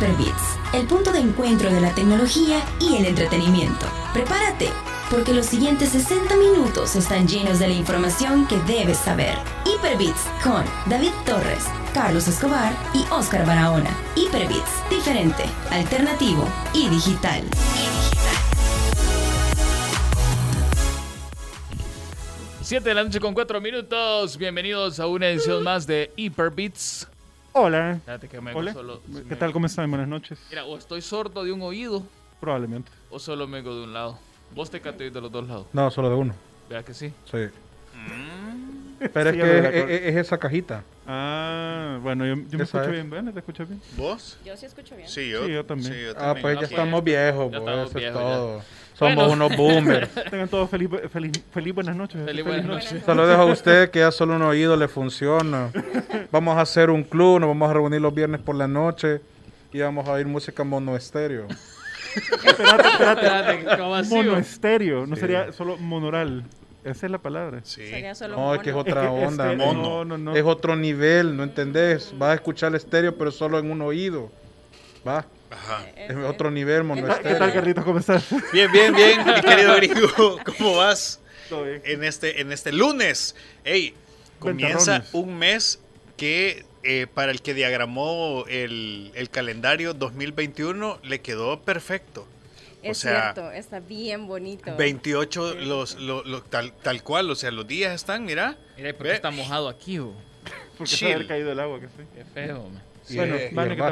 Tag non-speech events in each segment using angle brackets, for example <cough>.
Hyperbits, el punto de encuentro de la tecnología y el entretenimiento. Prepárate, porque los siguientes 60 minutos están llenos de la información que debes saber. Hyperbits con David Torres, Carlos Escobar y Oscar Barahona. Hyperbits, diferente, alternativo y digital. Siete de la noche con cuatro minutos. Bienvenidos a una edición más de Hyperbits. Hola. Espérate que me Hola. solo- ¿Qué me- tal? ¿Cómo están? Buenas noches. Mira, o estoy sordo de un oído Probablemente. o solo me de un lado. Vos te cateís de los dos lados. No, solo de uno. Vea que sí. Sí. Pero es que es, es- es esa cajita. Ah, bueno, yo, yo me escucho es. bien. ¿Ven? ¿Te escuchas bien? ¿Vos? Yo sí escucho bien. Sí, yo, Sí, yo también. yo Ah, pues ya estamos viejos, Ya pues, estamos eso es viejos, todo. Somos Bueno. unos boomers. <laughs> Tengan todos feliz, feliz, feliz buenas noches. Feliz buenas noches. Dejo a usted que ya solo un oído le funciona. <laughs> Vamos a hacer un club, nos vamos a reunir los viernes por la noche y vamos a oír música mono estéreo. Espérate, espérate. Espérate, ¿cómo así, Mono estéreo. No Sí. sería solo monoral. Esa es la palabra. Sí. Sería solo No, es que es otra Es que onda. mono. No, no, no. Es otro nivel, ¿no entendés? Vas a escuchar el estéreo, pero solo en un oído. Va, Ajá. es Ese- otro nivel mono ¿Qué tal. Carlitos? ¿Cómo estás? Bien, bien, bien, mi <laughs> querido gringo. ¿Cómo vas Todo bien. en este, en este lunes? Ey, comienza un mes que eh, para el que diagramó el, el calendario 2021 le quedó perfecto. Es o sea, cierto, está bien bonito. 28 los, lo- lo- tal, tal cual, o sea, los días están, mira. Mira, ¿por Ve. qué está mojado aquí, vos? <laughs> Porque se haber caído el agua que sí. Qué feo, man. Y- Bueno, Vane, el ¿qué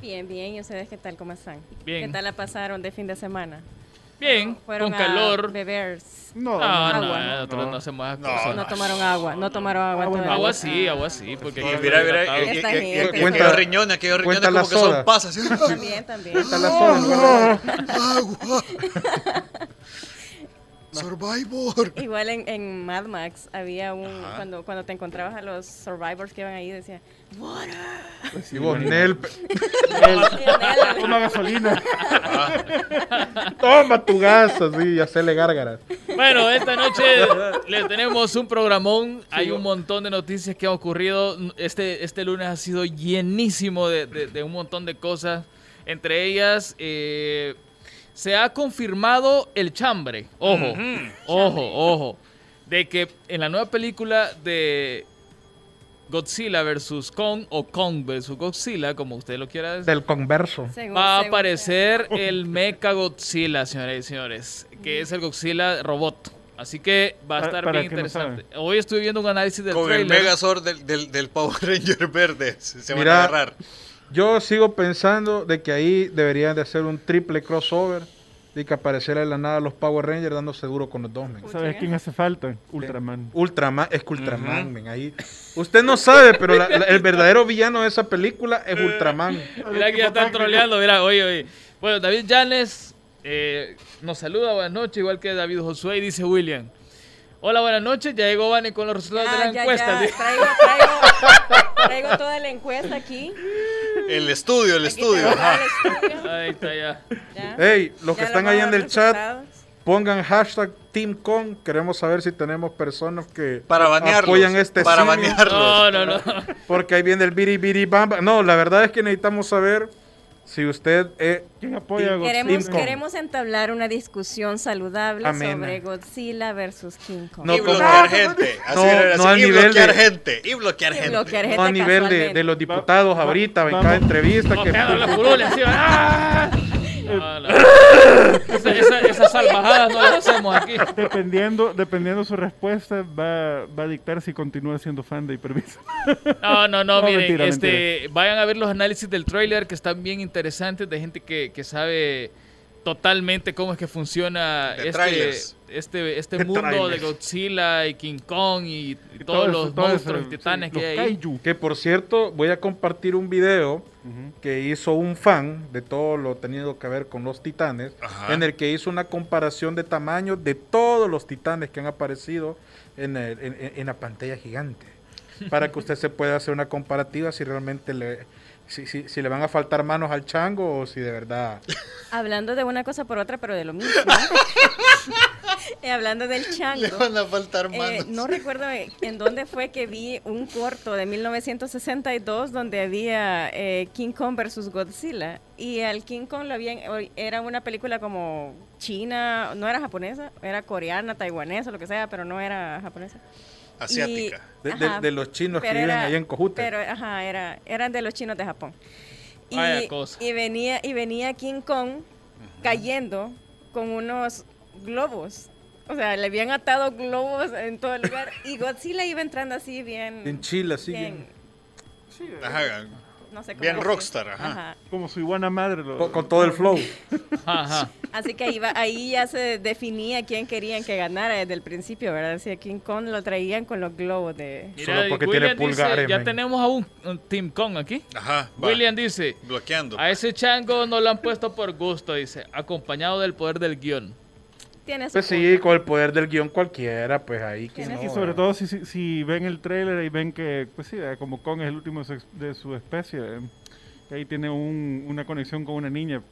Bien, bien. ¿Y ustedes qué tal? ¿Cómo están? Bien. ¿Qué tal la pasaron de fin de semana? Bien, Fueron con a calor. beber. No, No, no, agua. nosotros no, No. hacemos esas No, cosas. No tomaron agua, no tomaron agua. Todavía. Agua sí, agua sí, porque mira, mira, Está y- bien, y- está aquellos bien. riñones, aquellos riñones Cuenta la como que son pasas. ¿sí? También, también. Está la soda de- Survivor. <laughs> Igual en, en Mad Max había un. Ajá. Cuando, cuando te encontrabas a los survivors que iban ahí, decía. "Water". Pues sí, vos. Nel, <laughs> <laughs> Toma gasolina. toma tu gas, así, y hacerle gárgaras. Bueno, esta noche le tenemos un programón. Hay un montón de noticias que han ocurrido. Este, este lunes ha sido llenísimo de, de- de un montón de cosas. Entre ellas, eh, se ha confirmado el chambre. Ojo, ojo, ojo. De que en la nueva película de Godzilla vs. Kong o Kong vs. Godzilla, como usted lo quiera decir. Del converso. Según- Va a según- aparecer el Mecha Godzilla, señoras y señores, que es el Godzilla robot. Así que va a estar para bien no interesante. Hoy estuve viendo un análisis del Con el. Megazord del, del, del Power Ranger verde. Se, se van Mira. a agarrar. Yo sigo pensando de que ahí deberían de hacer un triple crossover y que apareciera de la nada los Power Rangers dándose duro con los dos, men. ¿Sabes quién hace falta? Ultraman. Ultraman, es que Ultraman, men, ahí. Usted no sabe, pero la- la- el verdadero villano de esa película es Ultraman. Mira que ya están troleando. Mira, oye, oye. Bueno, David Llanes eh, nos saluda. Buenas noches, igual que David Josué. Y dice William. Hola, buenas noches. Ya llegó Vane con los resultados de Ah, la ya, encuesta. ya, Traigo, traigo, traigo toda la encuesta aquí. El estudio, el Aquí estudio. ajá. Ahí está ya. Ya. Hey, los que están ahí en el chat, pongan hashtag TeamCon. Queremos saber si tenemos personas que Para apoyan este para banearlos. No, no, no. Porque ahí viene el biri biri bamba. No, la verdad es que necesitamos saber si usted es ¿Quién apoya a Godzilla? Queremos, queremos entablar una discusión saludable Amena. sobre Godzilla versus King Kong. No, y bloquear gente. Así No, no así, al y nivel bloquear de- gente. Y bloquear Y gente. bloquear gente no a nivel de, de los diputados Va- ahorita en cada entrevista No, que la curula encima. ¡Ah! No, no. <laughs> Esa- esa- esas salvajadas no las hacemos aquí. Dependiendo, dependiendo su respuesta, va, va a dictar si continúa siendo fan de Hipervisa. No, no, no, <laughs> No, miren, mentira, este, vayan a ver los análisis del trailer que están bien interesantes de gente que, que sabe totalmente cómo es que funciona De este, trailers. este, este De mundo de trailers. Godzilla y King Kong y, y Y todos todo los todo monstruos eso, y titanes sí, que hay los kaiju. Que por cierto, voy a compartir un video Que hizo un fan de todo lo tenido que ver con los titanes, Ajá. en el que hizo una comparación de tamaño de todos los titanes que han aparecido en, el- en- en la pantalla gigante. <laughs> Para que usted se pueda hacer una comparativa si realmente le, si, si- si le van a faltar manos al chango o si de verdad. <laughs> Hablando de una cosa por otra, pero de lo mismo. <laughs> Eh, hablando del Le chango. van a faltar eh, manos. no recuerdo en dónde fue que vi un corto de 1962 donde había eh, King Kong versus Godzilla y al King Kong lo habían era una película como china, no era japonesa, era coreana, taiwanesa, lo que sea, pero no era japonesa. Asiática. Y- De, de- ajá, de los chinos que viven ahí en Cojute. Pero, ajá, era, eran de los chinos de Japón. Y, Vaya cosa. y venía, y venía King Kong cayendo con unos globos. O sea, le habían atado globos en todo el lugar. Y Godzilla iba entrando así bien. en Chile, así bien, bien. Ajá. No sé cómo Bien decir. rockstar, ajá. Como su iguana madre. lo- Con, con todo el flow. <laughs> Ajá. Así que ahí, va- ahí ya se definía quién querían que ganara desde el principio, ¿verdad? Si a King Kong lo traían con los globos de... Mira, Solo porque William tiene dice, pulgares, ya tenemos a un, un Team Kong aquí. Ajá. va. William dice, Bloqueando. a ese chango no lo han puesto por gusto, dice, acompañado del poder del guion. Tiene su Pues sí, con el poder del guion cualquiera, pues ahí que no. Y sobre todo si, si, si ven el trailer y ven que, pues sí, eh, como Kong es el último de su, especie, eh, que ahí tiene un- una conexión con una niña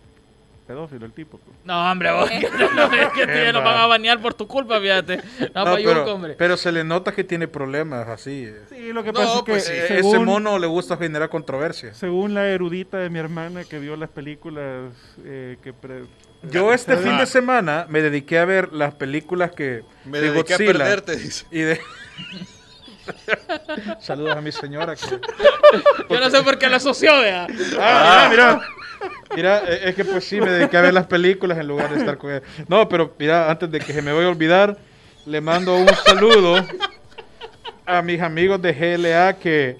pedófilo el tipo. pues. No, hombre, vos, <laughs> que, no, es que te nos van a banear por tu culpa, fíjate. No, yuco, pero, hombre. pero se le nota que tiene problemas así. Sí, lo que No, pasa es que pues sí. Eh, Ese mono le gusta generar controversia. según la erudita de mi hermana que vio las películas eh, que... pre- Yo este Ah. fin de semana me dediqué a ver las películas que Me de dediqué a perderte, dice. y de <laughs> Saludos a mi señora. que- <laughs> Yo no sé por qué lo asoció, vea. Ah, mira, mira. Mira, eh, es que pues sí, me dediqué a ver las películas en lugar de estar con ella. No, pero mira, antes de que se me vaya a olvidar, le mando un saludo a mis amigos de GLA que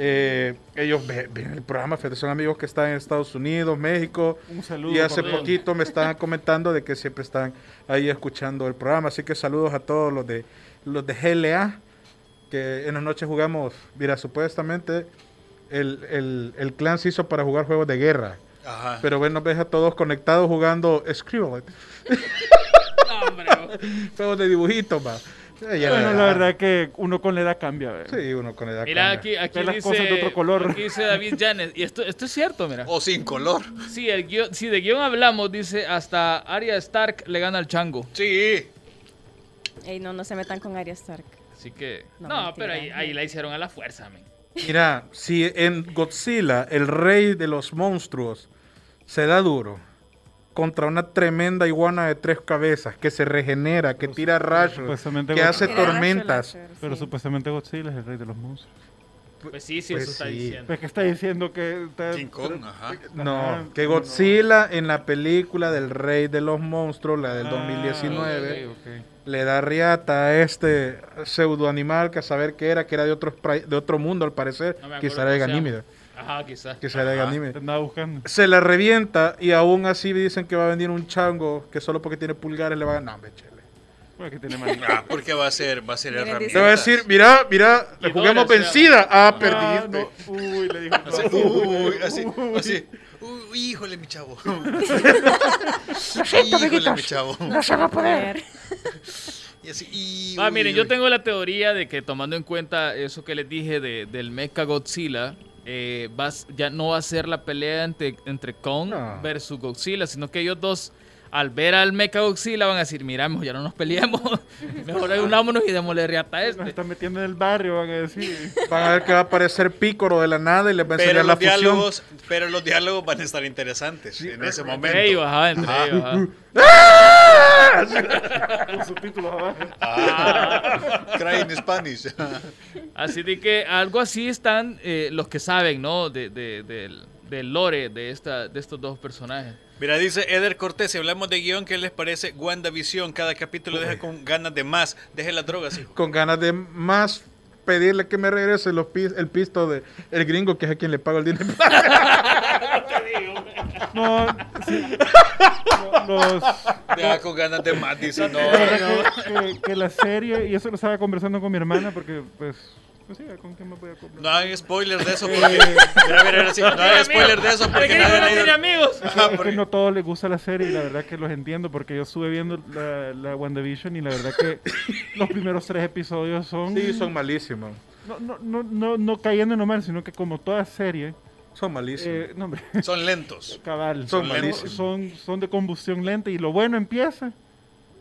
eh, ellos ve- ven el programa, son amigos que están en Estados Unidos, México. Un saludo. Y hace cordial. poquito me estaban <laughs> comentando de que siempre están ahí escuchando el programa. Así que saludos a todos los de los de GLA, que en las noches jugamos, mira, supuestamente el, el, el clan se hizo para jugar juegos de guerra. Ajá. Pero bueno, ves a todos conectados jugando Scribble. <laughs> No. <laughs> Juegos de dibujitos, va. Eh, ya Bueno, la- la verdad que uno con la edad cambia. ¿verdad? Sí, uno con edad Mira, cambia. aquí, aquí las dice, cosas de otro color. aquí dice David Janes, y esto, esto es cierto, mira. O sin color. Sí, el guión- si de guion hablamos, dice, hasta Arya Stark le gana al chango. Sí. Ey, no, no se metan con Arya Stark. Así que, no, No, pero ahí, ahí la hicieron a la fuerza, men. Mira, si en Godzilla, el rey de los monstruos, se da duro contra una tremenda iguana de tres cabezas que se regenera, que tira rayos, supuestamente que Godzilla- hace tormentas. láser, Pero sí. supuestamente Godzilla es el rey de los monstruos. Pues sí, sí, Pues eso está sí. diciendo. Pues que está diciendo que... está- King Kong, ajá. No, que no, Godzilla en la película del rey de los monstruos, la del Ah, 2019, ok, ok. le da riata a este pseudo animal que a saber qué era, que era de otro, de otro mundo al parecer, No quizá era de cómo se Ajá, quizás. quizá era de. Te andaba buscando. Se la revienta y aún así dicen que va a venir un chango que solo porque tiene pulgares le va a ganar. No, hombre, chele. Pues que tiene mani- Ah, porque va a ser, va a ser herramienta. Te va a decir, mira, mira, le Dora se vencida. Ah, Ah, perdiste. no. Uy, le dijo. Así, no. uy, así, así. Uy, híjole, mi chavo. <laughs> híjole, mi chavo. Ver. Y así, y, Ah, uy, miren, uy. yo tengo la teoría de que tomando en cuenta eso que les dije de, del Mecha Godzilla, eh, vas- ya no va a ser la pelea entre, entre Kong No. versus Godzilla, sino que ellos dos, al ver al Mecha Godzilla, van a decir, miramos, ya no nos peleemos, <laughs> mejor unámonos y démosle riata a Nos este. están metiendo en el barrio, van a decir. Van a ver que va a aparecer Pícoro de la nada y les va a Pero enseñar la los, fusión. diálogos, pero los diálogos van a estar interesantes en ese momento. Entre ellos, ajá, entre Ajá. ellos, ajá. <laughs> Con subtítulos abajo. Ah, cry in Spanish. <laughs> Así de que algo así están eh, los que saben, ¿no? De, de- del, del lore de, esta, de estos dos personajes. Mira, dice Eder Cortés, si hablamos de guion, ¿qué les parece WandaVision? Cada capítulo deja con ganas de más. Deje las drogas, hijo. Con ganas de más pedirle que me regrese los pis- el pisto de el gringo que es a quien le pago el dinero. <laughs> No, sí. No, Los, Deja con ganas de más, dice. No, que la serie, y eso lo estaba conversando con mi hermana, porque pues, pues sí, ¿con quién me voy a comprar? no hay spoiler de eso. Porque, mira, mira, mira, sí, no hay spoiler de eso porque ¿Por qué nadie no ha leído- tiene amigos? Ajá, porque- que no todos les gusta la serie y la verdad que los entiendo porque yo estuve viendo la, la WandaVision y la verdad que los primeros tres episodios son Sí, son malísimos. no, no, no, no, no cayendo nomás, sino que como toda serie, Son malísimos. eh, no, Son lentos. cabal, Son son, malísimos. son, son de combustión lenta y lo bueno empieza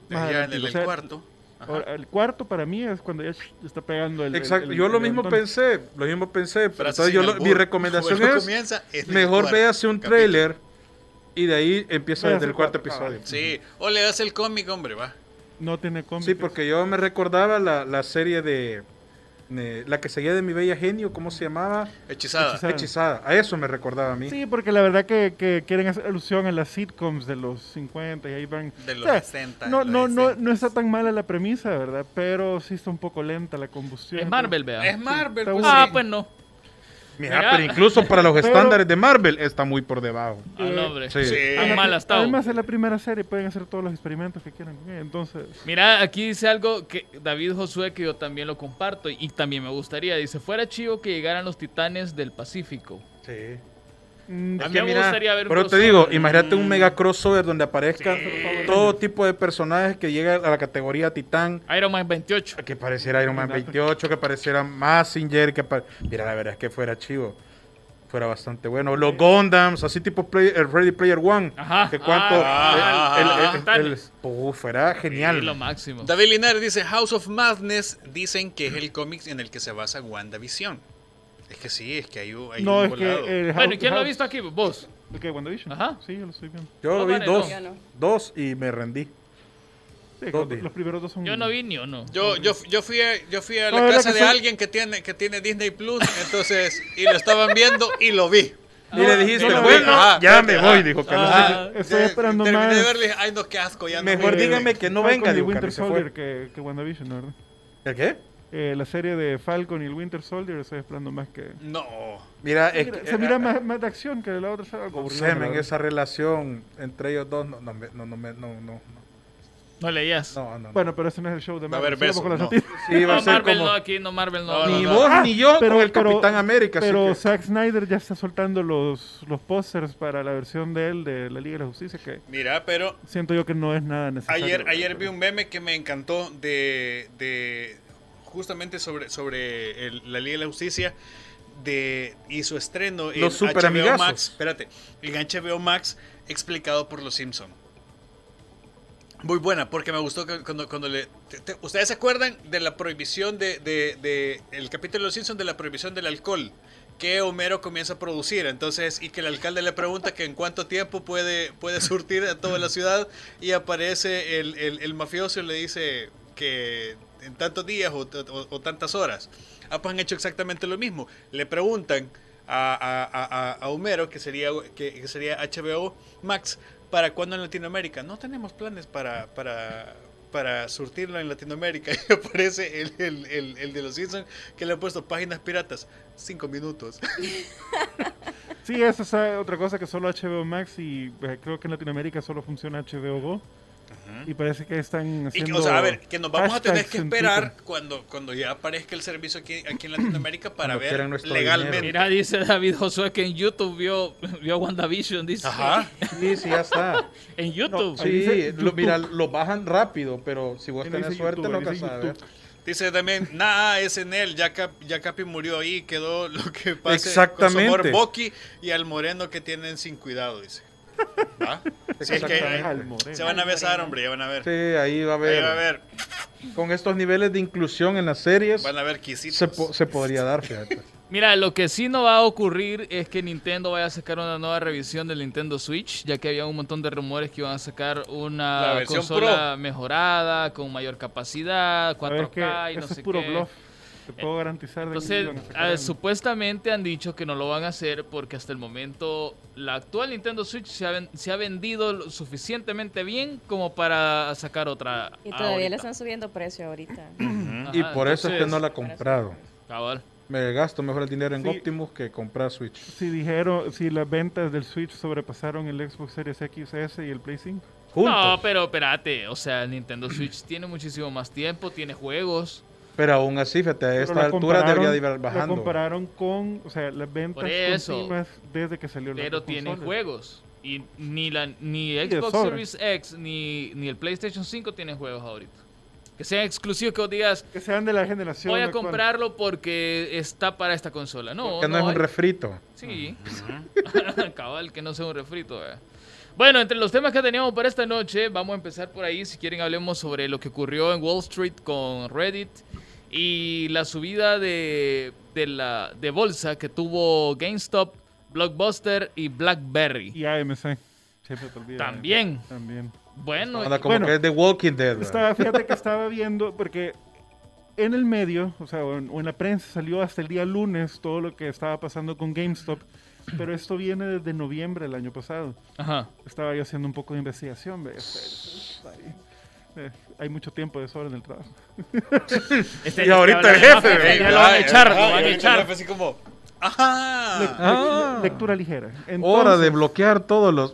Ya en el, O el sea, cuarto. Ahora, el cuarto para mí es cuando ya está pegando el. Exacto, el- yo lo mismo pensé, lo mismo pensé. Frase Entonces yo lo- mi recomendación <laughs> es comienza mejor véase un capítulo. trailer y de ahí empieza desde el cuarto cuarto, episodio. Sí, o le das el cómic, hombre, va. No tiene cómics. Sí, porque yo me recordaba la, la serie de, de- la que seguía de mi bella genio, ¿cómo se llamaba? Hechizada. Hechizada. Hechizada. A eso me recordaba a mí. Sí, porque la verdad que, que quieren hacer alusión a las sitcoms de los 50 y ahí van. De los O sea, 60. No, los no, no, 60. no está tan mala la premisa, ¿verdad? Pero sí está un poco lenta la combustión. Es Marvel, vea. Es Marvel, pues. Ah, sí. pues no. Mira, Mira. pero incluso para los <laughs> Pero- estándares de Marvel está muy por debajo. Ah, no, hombre. Sí. Sí. Tan mal estado. Además es la primera serie, pueden hacer todos los experimentos que quieran. Entonces, Mira, aquí dice algo que David Josué, que yo también lo comparto y también me gustaría. Dice, fuera chivo que llegaran los titanes del Pacífico. Sí. Mm, A Es mí que me mira, gustaría ver un pero te digo, imagínate un mega crossover donde aparezcan Sí. todo tipo de personajes que llegan a la categoría Titán. Iron Man 28. Que pareciera Iron Man 28, que pareciera Massinger, que Mira, la verdad es que fuera chivo. Fuera bastante bueno. Los Gundams, así tipo play- el Ready Player One. Ajá. Que cuánto. Ah, el- el- el- fuera genial. Sí, lo máximo. David Linares dice House of Madness dicen que es el cómic en el que se basa WandaVision. Es que sí, es que hay, un- hay no, un es volado. que. eh, Bueno, ¿y quién lo ha visto aquí? Vos. ¿De qué? ¿WandaVision? Ajá. Sí, yo lo estoy viendo. Yo No, lo vi vale, dos. no. No. Dos y me rendí. Sí, Dos los, primeros dos son. Yo no vi ni uno. Yo, yo, yo, fui a, yo fui a No, la ¿verdad casa de son- alguien que tiene, que tiene Disney Plus, entonces, y lo estaban viendo y lo vi. <laughs> Y le dijiste, no, bueno, ajá, ya me voy, ajá. dijo que no Ah, Estoy esperando terminé más. de verle ay, no, qué asco, ya no Mejor voy". dígame que no venga, dijo Winter Carlos, Soldier que, que WandaVision, ¿verdad? ¿El qué? Eh, la serie de Falcon y el Winter Soldier estoy esperando más que. No. Mira, es Mira, que- se mira eh, más, más de acción que la otra. sé, la men, verdad. esa relación entre ellos dos no, no, me- no, no, me- no, no, No leías. no, no, no. Bueno, pero ese no es el show de a Marvel. besos, con las no. noticias. Sí, va No, a ser Marvel como no, aquí no, Marvel no. No, ni no, vos Ah, ni yo pero- con el pero- Capitán América. Pero que- Zack Snyder ya está soltando los, los pósters para la versión de él de la Liga de la Justicia que Mira, pero siento yo que no es nada necesario. ayer, ayer vi un meme que me encantó de, de justamente sobre, sobre el- la Liga de la Justicia de, y su estreno en Los HBO superamigazos. Max. Espérate, en HBO Max explicado por los Simpson. Muy buena, porque me gustó que cuando, cuando le... te- te- ¿Ustedes se acuerdan de la prohibición de, de- de- el capítulo de los Simpsons de la prohibición del alcohol? Que Homero comienza a producir, entonces, y que el alcalde le pregunta que en cuánto tiempo puede, puede surtir a toda la ciudad, y aparece el, el- el mafioso y le dice que en tantos días o, tantas horas. Ah, pues han hecho exactamente lo mismo. Le preguntan a, a- a- a- Homero, que sería, que, que sería HBO Max, ¿para cuándo en Latinoamérica? No tenemos planes para, para, para surtirlo en Latinoamérica. <laughs> Y aparece el, el- el- el de los Simpsons que le ha puesto páginas piratas. Cinco minutos. <laughs> Sí, esa es otra cosa que solo HBO Max y eh, creo que en Latinoamérica solo funciona HBO Go. Y parece que están Y que, haciendo o sea, a ver, que nos vamos a tener que esperar cuando, cuando ya aparezca el servicio aquí, aquí en Latinoamérica para Cuando ver legalmente. Mira, dice David Josué que en YouTube vio, vio WandaVision, dice. Ajá. Sí, sí, ya está. <laughs> En YouTube. Sí, lo, YouTube. mira, lo bajan rápido, pero si vos tenés dice suerte YouTube, lo vas dice también, nada, es en él, ya, Cap- ya Capi murió ahí, quedó lo que pasa Exactamente. con su amor Bucky y al moreno que tienen sin cuidado, dice. ¿Va? Sí, es que Exactamente. Al Moreno. se van a besar, hombre, ya van a ver. Sí, ahí va a Ahí haber. va a ver, Con estos niveles de inclusión en las series, van a ver quisitos. se, po- se podría dar, fíjate. Mira, lo que sí no va a ocurrir es que Nintendo vaya a sacar una nueva revisión del Nintendo Switch, ya que había un montón de rumores que iban a sacar una consola mejorada, con mayor capacidad, Sabes que 4K y no sé es puro qué. bluff. Te puedo garantizar de que Entonces, iban a ah, supuestamente han dicho que no lo van a hacer porque hasta el momento la actual Nintendo Switch se ha, ven- se ha vendido suficientemente bien como para sacar otra. Y todavía ahorita. le están subiendo precio ahorita. <clears throat> y Ajá, por eso es que entonces, no la he comprado. cabal. Me gasto mejor el dinero en Sí. Optimus que comprar Switch. Si dijeron, si las ventas del Switch sobrepasaron el Xbox Series XS y el Play 5. Juntos. No, pero espérate, o sea, el Nintendo Switch tiene muchísimo más tiempo, tiene juegos. Pero aún así, fíjate, a esta altura debería de ir bajando. compararon con, o sea, las ventas Por eso. continuas desde que salió la Pero tiene juegos. Y ni la ni Xbox. Series X ni, ni el PlayStation 5 tienen juegos ahorita. Que sean exclusivos que vos digas, Que sean de la generación. voy a actual. comprarlo porque está para esta consola. No, que no, es un refrito. Sí. <laughs> Cabal, que no sea un refrito. eh. Bueno, entre los temas que teníamos para esta noche, vamos a empezar por ahí. Si quieren, hablemos sobre lo que ocurrió en Wall Street con Reddit y la subida de, de la, de bolsa que tuvo GameStop, Blockbuster y BlackBerry. Y AMC. Siempre te olvidas. También. También. Bueno, Anda como Bueno, que es The Walking Dead. ¿verdad? Estaba, fíjate que estaba viendo, porque en el medio, o sea, o en, o en la prensa salió hasta el día lunes todo lo que estaba pasando con GameStop, pero esto viene desde noviembre del año pasado. ajá. Estaba yo haciendo un poco de investigación, ve, está ahí. Eh, hay mucho tiempo de sobra en el trabajo. <laughs> Este Y ahorita el jefe, Ya ve. lo van a echar, lo Ah, van a echar. jefe así como, ajá. Le- Ah. lectura ligera. Hora de Entonces, bloquear todos los.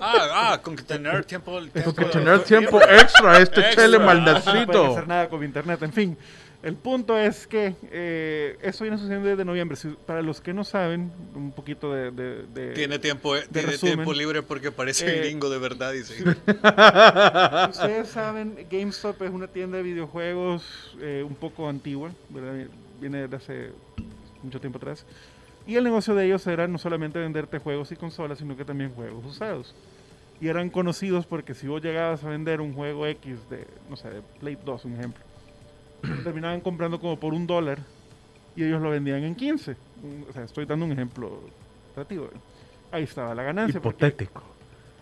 Ah, ah, con que tener tiempo. tiempo Con tener tiempo extra a este Extra. chele no pueden maldacito. hacer nada con internet. En fin, el punto es que eh, eso viene sucediendo desde noviembre. Si- para los que no saben, un poquito de... de- de- Tiene tiempo, eh, tiene resumen. tiempo libre porque parece Eh, gringo de verdad, dice. Ustedes saben, GameStop es una tienda de videojuegos eh, un poco antigua, ¿verdad? viene desde hace mucho tiempo atrás. Y el negocio de ellos era no solamente venderte juegos y consolas, sino que también juegos usados. Y eran conocidos porque si vos llegabas a vender un juego X de, no sé, de Play 2, un ejemplo, lo terminaban comprando como por un dólar y ellos lo vendían en 15. Un- O sea, estoy dando un ejemplo relativo. Ahí estaba la ganancia. porque- Hipotético.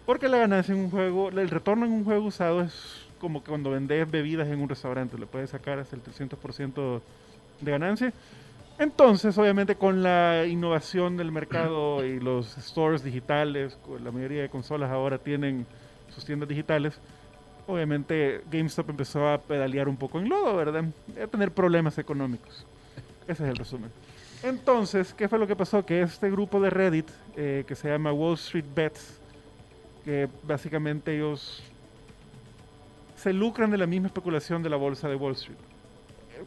porque la ganancia en un juego, el retorno en un juego usado es como que cuando vendes bebidas en un restaurante, le puedes sacar hasta el 300% de ganancia. Entonces, obviamente, con la innovación del mercado y los stores digitales, la mayoría de consolas ahora tienen sus tiendas digitales, obviamente GameStop empezó a pedalear un poco en lodo, ¿verdad? A tener problemas económicos. Ese es el resumen. Entonces, ¿qué fue lo que pasó? Que este grupo de Reddit, eh, que se llama Wall Street Bets, que básicamente ellos se lucran de la misma especulación de la bolsa de Wall Street,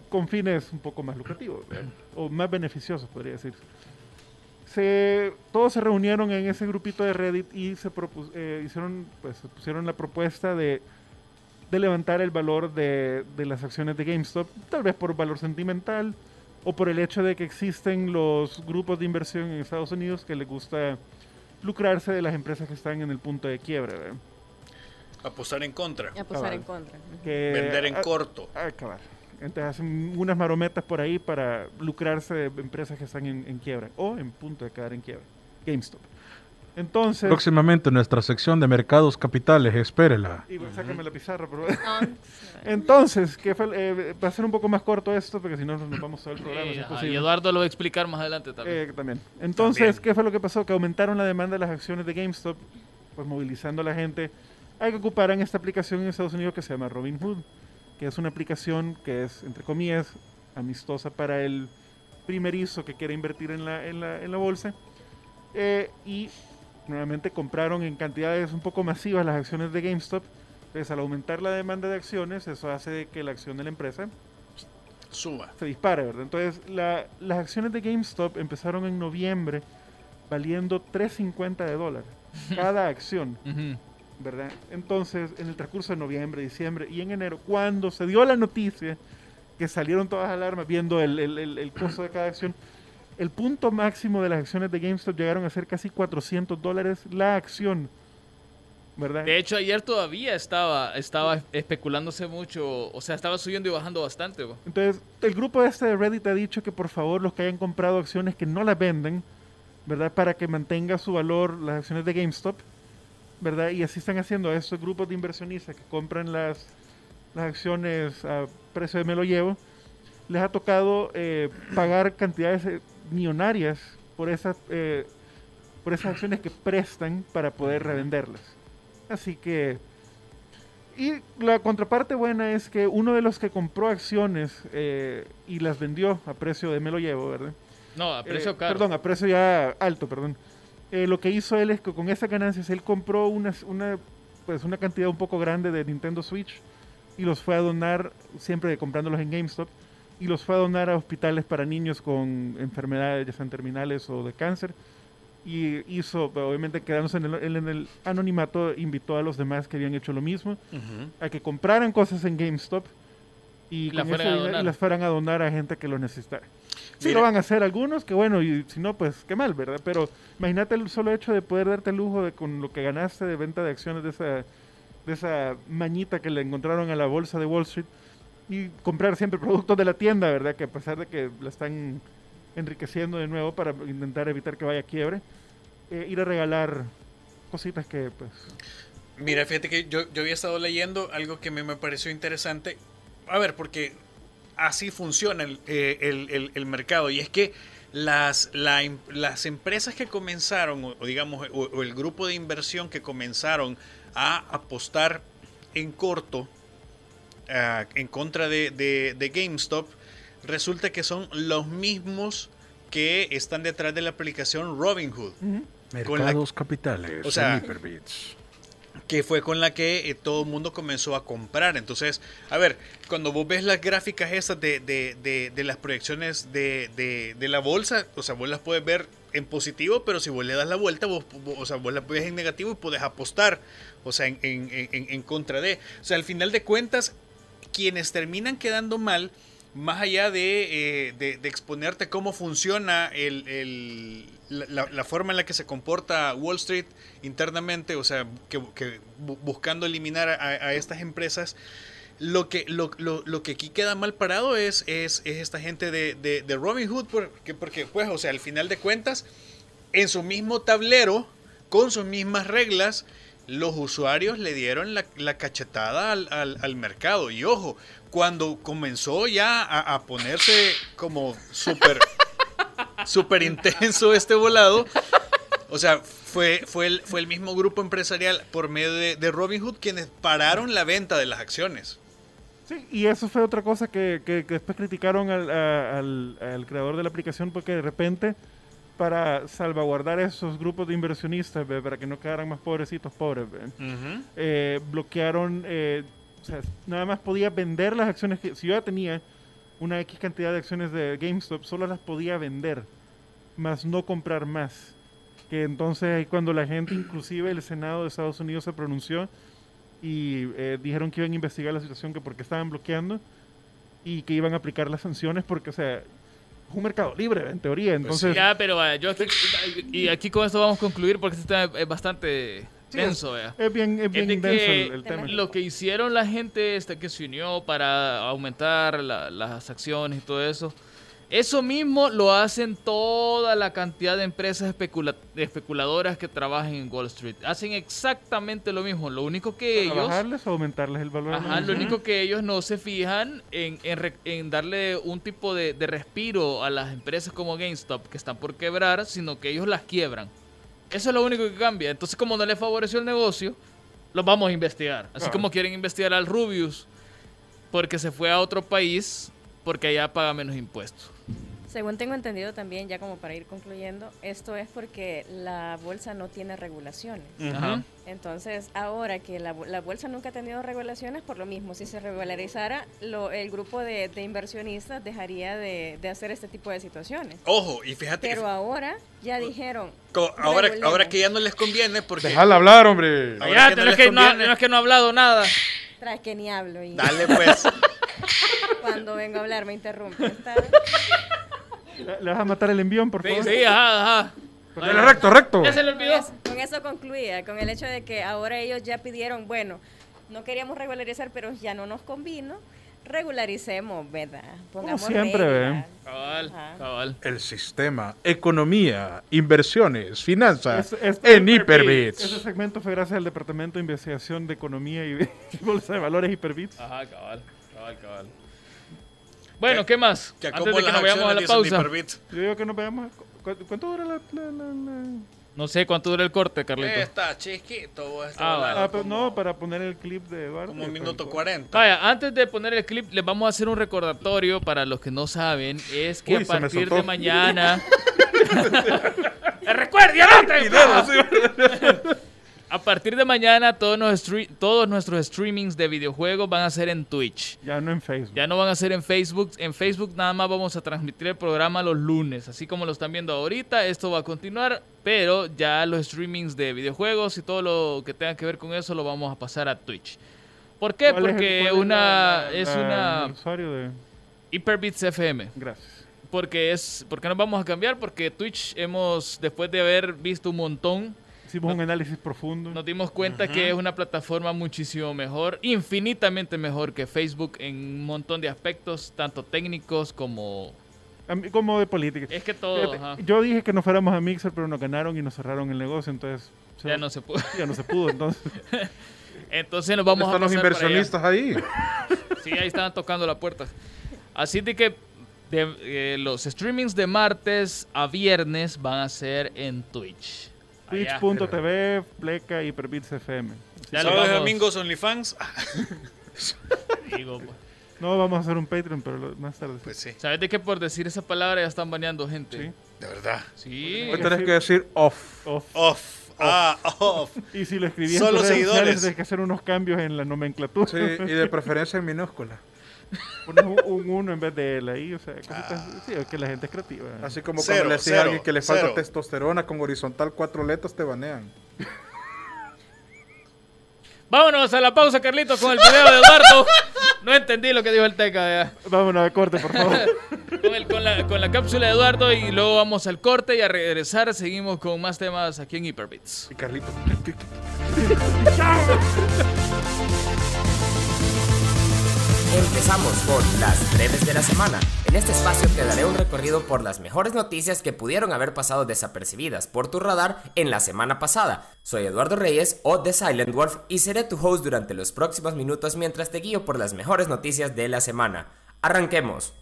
con fines un poco más lucrativos, ¿verdad? o más beneficiosos, podría decir. Se, todos se reunieron en ese grupito de Reddit y se propus- eh, hicieron, pues, pusieron la propuesta de, de levantar el valor de, de las acciones de GameStop, tal vez por valor sentimental o por el hecho de que existen los grupos de inversión en Estados Unidos que les gusta lucrarse de las empresas que están en el punto de quiebra. ¿verdad? Apostar en contra. Apostar en contra. Que, Vender en corto. ah, acabar. Entonces hacen unas marometas por ahí para lucrarse de empresas que están en, en quiebra o en punto de quedar en quiebra. GameStop. Entonces, Próximamente en nuestra sección de mercados capitales, espérela. y bueno, sácame la pizarra, por favor. No, Entonces, ¿qué fue? Eh, va a ser un poco más corto esto porque si no nos vamos todo el programa. si Sí, es ajá, y Eduardo lo va a explicar más adelante también. Eh, también. Entonces, También. ¿qué fue lo que pasó? Que aumentaron la demanda de las acciones de GameStop, pues movilizando a la gente a que ocuparan esta aplicación en Estados Unidos que se llama Robinhood, que es una aplicación que es, entre comillas, amistosa para el primerizo que quiere invertir en la, en la, en la bolsa. Eh, y nuevamente compraron en cantidades un poco masivas las acciones de GameStop. Entonces, al aumentar la demanda de acciones, eso hace que la acción de la empresa Suba. se dispara, ¿verdad? Entonces, la- las acciones de GameStop empezaron en noviembre valiendo 3.50 de dólar cada acción. ¿verdad? Entonces, en el transcurso de noviembre, diciembre y en enero, cuando se dio la noticia que salieron todas las alarmas viendo el, el- el- el costo de cada acción, el punto máximo de las acciones de GameStop llegaron a ser casi 400 dólares la acción, ¿verdad? De hecho, ayer todavía estaba, estaba especulándose mucho, o sea, estaba subiendo y bajando bastante. bo. Entonces, el grupo este de Reddit ha dicho que por favor los que hayan comprado acciones que no las venden, ¿verdad? Para que mantenga su valor las acciones de GameStop, ¿verdad? Y así están haciendo estos grupos de inversionistas que compran las, las acciones a precio de me lo llevo, les ha tocado eh, pagar cantidades eh, millonarias por esas, eh, por esas acciones que prestan para poder revenderlas. Así que y la contraparte buena es que uno de los que compró acciones eh, y las vendió a precio de me lo llevo, ¿verdad? No, a precio Eh, caro. Perdón, a precio ya alto, perdón. Eh, lo que hizo él es que con esas ganancias él compró una, una, pues una cantidad un poco grande de Nintendo Switch y los fue a donar, siempre comprándolos en GameStop, y los fue a donar a hospitales para niños con enfermedades, ya sean terminales o de cáncer. Y hizo, obviamente quedándose en el, en el anonimato, invitó a los demás que habían hecho lo mismo a que compraran cosas en GameStop y, con fueran dinero- y las fueran a donar a gente que lo necesitara. Sí Mira. lo van a hacer algunos, que bueno, y si no, pues qué mal, ¿verdad? Pero imagínate el solo hecho de poder darte el lujo de con lo que ganaste de venta de acciones de esa, de esa mañita que le encontraron a la bolsa de Wall Street y comprar siempre productos de la tienda, ¿verdad? Que a pesar de que la están enriqueciendo de nuevo para intentar evitar que vaya a quiebre, eh, ir a regalar cositas que pues... Mira, fíjate que yo, yo había estado leyendo algo que me, me pareció interesante. A ver, porque así funciona el, eh, el- el- mercado. Y es que las, la las empresas que comenzaron, o, digamos, o el grupo de inversión que comenzaron a apostar en corto ah, en contra de, de- de GameStop, resulta que son los mismos que están detrás de la aplicación Robinhood. Con la- Mercados capitales. O sea, que fue con la que eh, todo el mundo comenzó a comprar. Entonces, a ver, cuando vos ves las gráficas estas de, de- de- de las proyecciones de, de- de la bolsa, o sea, vos las puedes ver en positivo, pero si vos le das la vuelta, vos, vos- o sea, vos las ves en negativo y puedes apostar, o sea, en, en- en- en contra de. O sea, al final de cuentas, quienes terminan quedando mal, más allá de, eh, exponerte cómo funciona la, forma en la que se comporta Wall Street internamente, o sea, que, que bu- buscando eliminar a, estas empresas, lo que, aquí queda mal parado es, es, es esta gente de, de Robinhood, porque, porque, pues, o sea, al final de cuentas, en su mismo tablero, con sus mismas reglas, los usuarios le dieron la, la cachetada al, al- al mercado. Y ojo, cuando comenzó ya a, a ponerse como súper <laughs> súper intenso este volado, o sea, fue, fue, el, fue el mismo grupo empresarial por medio de, de Robinhood quienes pararon la venta de las acciones. Sí, y eso fue otra cosa que, que- que después criticaron al, a- al- al creador de la aplicación porque de repente para salvaguardar esos grupos de inversionistas, ve, para que no quedaran más pobrecitos pobres, ve, eh, bloquearon, eh, o sea, nada más podía vender las acciones que, si yo ya tenía una X cantidad de acciones de GameStop, solo las podía vender, más no comprar más. Que entonces cuando la gente, inclusive el Senado de Estados Unidos se pronunció y eh, dijeron que iban a investigar la situación, que porque estaban bloqueando y que iban a aplicar las sanciones porque, o sea, es un mercado libre en teoría, entonces... Ya, pero vaya, yo aquí, y aquí con esto vamos a concluir porque este tema es bastante denso, vea. Es bien, es bien de denso que el, el tema. Lo que hicieron la gente esta que se unió para aumentar la- las acciones y todo eso, eso mismo lo hacen toda la cantidad de empresas especula- especuladoras que trabajan en Wall Street. Hacen exactamente lo mismo. Lo único que ellos... bajarles o aumentarles el valor. de la Ajá, lo único que ellos no se fijan en, en re- en darle un tipo de, de respiro a las empresas como GameStop que están por quebrar, sino que ellos las quiebran. Eso es lo único que cambia. Entonces, como no les favoreció el negocio, los vamos a investigar. Así como quieren investigar al Rubius porque se fue a otro país porque allá paga menos impuestos. Según tengo entendido también, ya como para ir concluyendo, esto es porque la bolsa no tiene regulaciones. Ajá. Entonces, ahora que la, la bolsa nunca ha tenido regulaciones, por lo mismo, si se regularizara, lo, el grupo de, de inversionistas dejaría de, de hacer este tipo de situaciones. Ojo, y fíjate que Pero ahora ya dijeron, co- ahora, regulemos. ahora que ya no les conviene porque... Déjala hablar, hombre. Que no no, es que no, no es que no ha hablado nada. tras que ni hablo y Dale pues. <laughs> cuando vengo a hablar me interrumpen. ¿Le, vas a matar el envión, por Sí, favor? sí, ajá, ajá. Dale, recto, recto. Ya se le Con olvidó. eso, con eso concluía, con el hecho de que ahora ellos ya pidieron, bueno, no queríamos regularizar, pero ya no nos convino, regularicemos, ¿verdad? Pongamos siempre, reglas. Cabal, Ajá. cabal. El sistema, economía, inversiones, finanzas Es- es- en Ese Hyperbits. segmento fue gracias al Departamento de Investigación de Economía y, y <laughs> Bolsa de Valores Hyperbits. Ajá, cabal, cabal, cabal. Bueno, ¿qué más? Que Antes de que nos vayamos a la pausa. Yo digo que nos veamos. ¿cu- ¿Cuánto dura la.? la- la- la- No sé cuánto dura el corte, Carlito. Está chiquito. Ah, Ah, pero como- no, para poner el clip de Eduardo. Como un minuto 40. Vaya, antes de poner el clip, les vamos a hacer un recordatorio para los que no saben. Es que Uy, a partir de mañana. <laughs> ¡Recuerde, anote! <laughs> A partir de mañana, todos, nuestros streamings de videojuegos van a ser en Twitch. Ya no en Facebook. Ya no van a ser en Facebook. En Facebook nada más vamos a transmitir el programa los lunes. Así como lo están viendo ahorita, esto va a continuar. Pero ya los streamings de videojuegos y todo lo que tenga que ver con eso lo vamos a pasar a Twitch. ¿Por qué? ¿Cuál es el- Porque cuál una la- es la- una de. Hyperbits FM. Gracias. porque es, ¿por qué nos vamos a cambiar? Porque Twitch hemos, después de haber visto un montón, Hicimos un análisis profundo. nos dimos cuenta que es una plataforma muchísimo mejor, infinitamente mejor que Facebook en un montón de aspectos, tanto técnicos como... A mí, como de política. Es que todo, ajá. Yo dije que no fuéramos a Mixer, pero nos ganaron y nos cerraron el negocio, entonces... Ya no se pudo. ya no se pudo, entonces... <laughs> Entonces nos vamos a Están los pasar para allá. inversionistas ahí. <laughs> Sí, ahí estaban tocando la puerta. Así de que de, eh, los streamings de martes a viernes van a ser en Twitch. Twitch.tv, Pleca, Hyperbits FM. Ya y vamos- domingos OnlyFans. <laughs> Digo, pues. No vamos a hacer un Patreon, pero lo- más tarde. Pues sí, ¿Sabes de que por decir esa palabra ya están baneando gente? Sí. de verdad. Sí. Hoy tenés que decir off. Off. Off. Ah, off. Y si lo escribí en Solo tus redes seguidores. sociales, tienes que hacer unos cambios en la nomenclatura. Sí, y de preferencia en minúscula. Pones un, un uno en vez de él ahí, o sea, cositas. Sí, es que la gente es creativa. Así como Cero, cuando le decís a alguien que le falta cero. testosterona con horizontal cuatro letras, te banean. <laughs> Vámonos a la pausa, Carlitos, con el video de Eduardo. No entendí lo que dijo el Teca. ya. Vámonos a corte, por favor. <laughs> Con, el- con la, con la cápsula de Eduardo y luego vamos al corte y a regresar seguimos con más temas aquí en Hyperbits. Y Carlito. <laughs> Empezamos con las breves de la semana. En este espacio te daré un recorrido por las mejores noticias que pudieron haber pasado desapercibidas por tu radar en la semana pasada. Soy Eduardo Reyes o The Silent Wolf y seré tu host durante los próximos minutos mientras te guío por las mejores noticias de la semana. Arranquemos.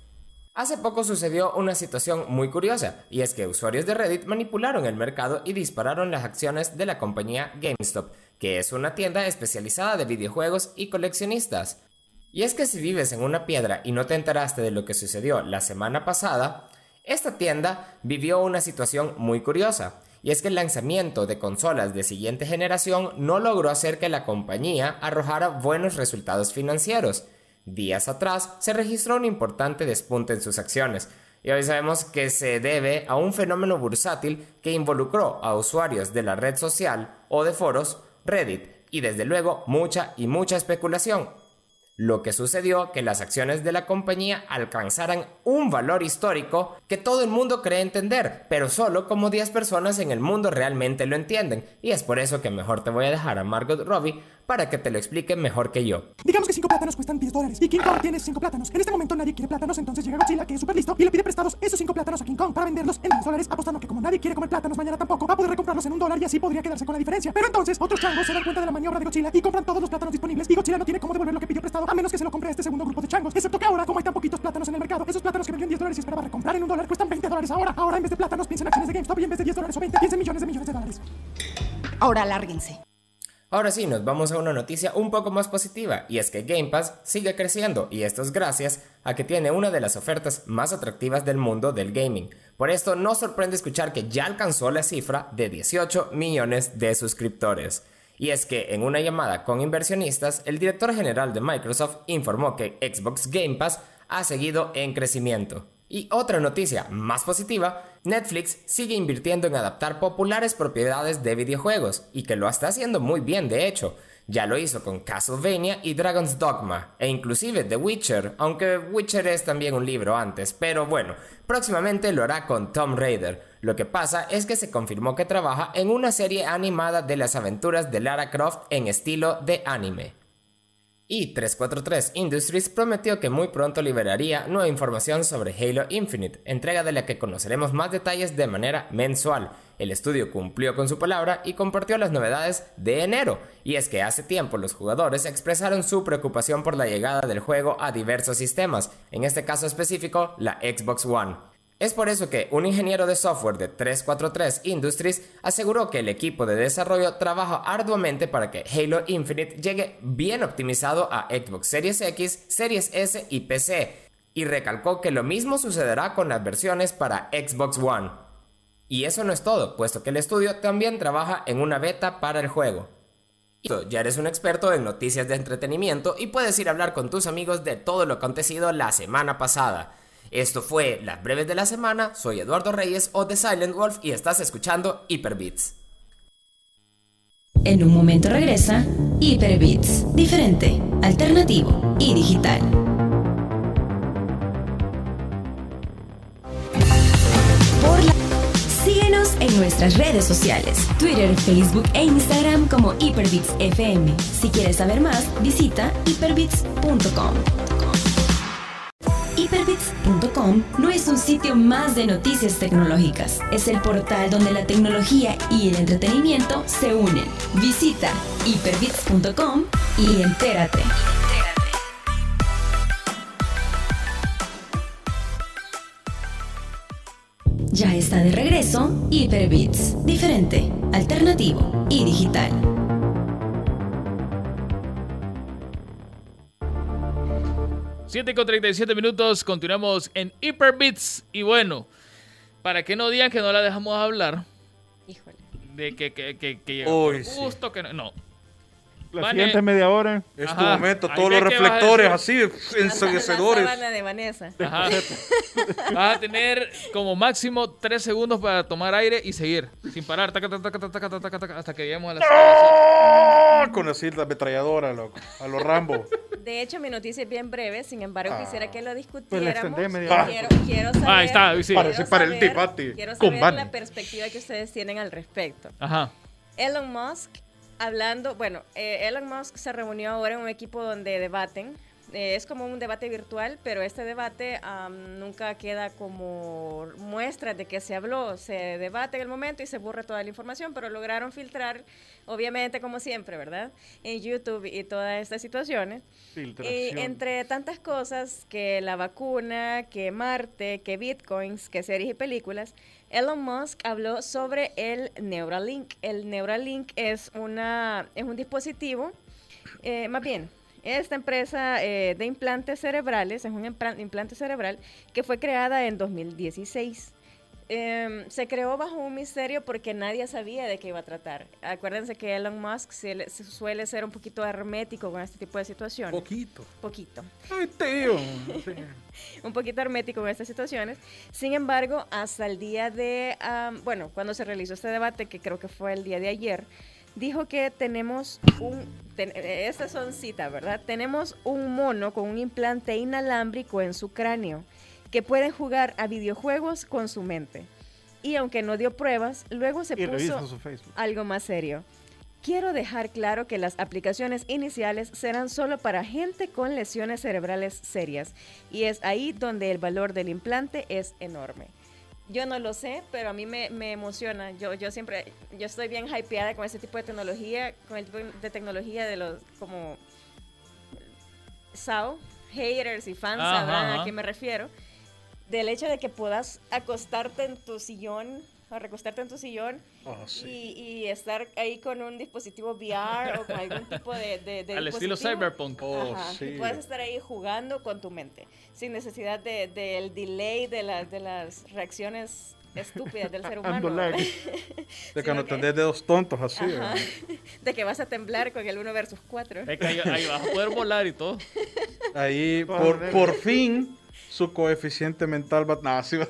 Hace poco sucedió una situación muy curiosa, y es que usuarios de Reddit manipularon el mercado y dispararon las acciones de la compañía GameStop, que es una tienda especializada de videojuegos y coleccionistas. Y es que si vives en una piedra y no te enteraste de lo que sucedió la semana pasada, esta tienda vivió una situación muy curiosa. Y es que el lanzamiento de consolas de siguiente generación no logró hacer que la compañía arrojara buenos resultados financieros. Días atrás se registró un importante despunte en sus acciones, y hoy sabemos que se debe a un fenómeno bursátil que involucró a usuarios de la red social o de foros Reddit, y desde luego mucha y mucha especulación. Lo que sucedió que las acciones de la compañía alcanzaran un valor histórico que todo el mundo cree entender, pero solo como 10 personas en el mundo realmente lo entienden. Y es por eso que mejor te voy a dejar a Margot Robbie para que te lo explique mejor que yo. Digamos que 5 plátanos cuestan 10 dólares y King Kong tiene 5 plátanos. En este momento nadie quiere plátanos, entonces llega Godzilla, que es súper listo, y le pide prestados esos 5 plátanos a King Kong para venderlos en 10 dólares, apostando que como nadie quiere comer plátanos mañana tampoco, va a poder recomprarlos en un dólar y así podría quedarse con la diferencia. Pero entonces otros changos se dan cuenta de la maniobra de Godzilla y compran todos los plátanos disponibles y Godzilla no tiene cómo devolver lo que pidió prestado a menos que se lo compre a este segundo grupo de changos. Excepto que ahora, como hay tan poquitos plátanos en el mercado, esos plátanos que vendió en 10 dólares y esperaba recomprar en un dólar cuestan 20 dólares ahora. Ahora en vez de plátanos piensa en acciones de GameStop y en vez de 10 dólares o 20 piensa en millones de millones de dólares. Ahora lárguense. Ahora sí, nos vamos a una noticia un poco más positiva, y es que Game Pass sigue creciendo, y esto es gracias a que tiene una de las ofertas más atractivas del mundo del gaming. Por esto no sorprende escuchar que ya alcanzó la cifra de 18 millones de suscriptores. Y es que en una llamada con inversionistas, el director general de Microsoft informó que Xbox Game Pass ha seguido en crecimiento. Y otra noticia más positiva, Netflix sigue invirtiendo en adaptar populares propiedades de videojuegos y que lo está haciendo muy bien de hecho. Ya lo hizo con Castlevania y Dragon's Dogma, e inclusive The Witcher, aunque Witcher es también un libro antes, pero bueno, próximamente lo hará con Tomb Raider. Lo que pasa es que se confirmó que trabaja en una serie animada de las aventuras de Lara Croft en estilo de anime. Y 343 Industries prometió que muy pronto liberaría nueva información sobre Halo Infinite, entrega de la que conoceremos más detalles de manera mensual. El estudio cumplió con su palabra y compartió las novedades de enero, y es que hace tiempo los jugadores expresaron su preocupación por la llegada del juego a diversos sistemas, en este caso específico la Xbox One. Es por eso que un ingeniero de software de 343 Industries aseguró que el equipo de desarrollo trabaja arduamente para que Halo Infinite llegue bien optimizado a Xbox Series X, Series S y PC, y recalcó que lo mismo sucederá con las versiones para Xbox One. Y eso no es todo, puesto que el estudio también trabaja en una beta para el juego. Ya eres un experto en noticias de entretenimiento y puedes ir a hablar con tus amigos de todo lo acontecido la semana pasada. Esto fue Las Breves de la Semana, soy Eduardo Reyes o The Silent Wolf y estás escuchando Hyperbeats. En un momento regresa Hyperbeats, diferente, alternativo y digital. Síguenos en nuestras redes sociales, Twitter, Facebook e Instagram como HyperbitsFM. Si quieres saber más, visita hyperbits.com. No es un sitio más de noticias tecnológicas, es el portal donde la tecnología y el entretenimiento se unen. Visita hyperbits.com y entérate. Ya está de regreso Hyperbits, diferente, alternativo y digital. Siete con 37 minutos, continuamos en Hyperbits. Y bueno, para que no digan que no la dejamos hablar, Híjole. de que, que, que, que llegó Uy, por sí. gusto, que no. no. La Vane- siguiente media hora. Es tu Ajá. momento, Ahí todos ve los que vas a reflectores así, La ensordecedores. sábana de Vanessa. Ajá. Vas a tener como máximo tres segundos para tomar aire y seguir, sin parar, taca, taca, taca, taca, taca, taca, taca, hasta que lleguemos a la ¡Ah! Con así la ametralladora, loco. A los Rambo. De hecho, mi noticia es bien breve, sin embargo, Ah. quisiera que lo Pues discutiéramos. la extendé media hora. quiero, quiero saber, Ahí está, sí. quiero Parece para el debate Quiero con saber Vane. la perspectiva que ustedes tienen al respecto. Ajá. Elon Musk hablando, bueno, eh, Elon Musk se reunió ahora en un equipo donde debaten. Eh, es como un debate virtual, pero este debate am, nunca queda como muestra de que se habló. Se debate en el momento y se borra toda la información, pero lograron filtrar, obviamente como siempre, ¿verdad? En YouTube y todas estas situaciones. Y entre tantas cosas, que la vacuna, que Marte, que bitcoins, que series y películas, Elon Musk habló sobre el Neuralink. El Neuralink es, una, es un dispositivo, eh, más bien, esta empresa eh, de implantes cerebrales, es un implan- implante cerebral que fue creada en 2016. Em, se creó bajo un misterio porque nadie sabía de qué iba a tratar. Acuérdense que Elon Musk se- se suele ser un poquito hermético con este tipo de situaciones. Poquito. Poquito. Ay, tío. <laughs> Un poquito hermético en estas situaciones. Sin embargo, hasta el día de, am, bueno, cuando se realizó este debate, que creo que fue el día de ayer, dijo que tenemos un, ten- estas son citas, ¿verdad? Tenemos un mono con un implante inalámbrico en su cráneo que puede jugar a videojuegos con su mente. Y aunque no dio pruebas, luego se Y puso algo más serio. Quiero dejar claro que las aplicaciones iniciales serán solo para gente con lesiones cerebrales serias y es ahí donde el valor del implante es enorme. Yo no lo sé, pero a mí me, me emociona. Yo, yo siempre, yo estoy bien hypeada con este tipo de tecnología, con el tipo de tecnología de los como SAO, haters y fans Ajá, sabrán ajá. a qué me refiero. Del hecho de que puedas acostarte en tu sillón o recostarte en tu sillón Ah, sí. y, y estar ahí con un dispositivo VR o con algún tipo de, de, de Al estilo cyberpunk. Oh, Ajá, sí. Y puedes estar ahí jugando con tu mente, sin necesidad de- del delay de, las de las reacciones estúpidas del ser <laughs> humano. <laughs> De que no que- tenés dedos tontos así. <laughs> De que vas a temblar con el 1 versus 4. Es que ahí, ahí vas a poder volar y todo. Ahí, por, por fin, su coeficiente mental va, no, sí va-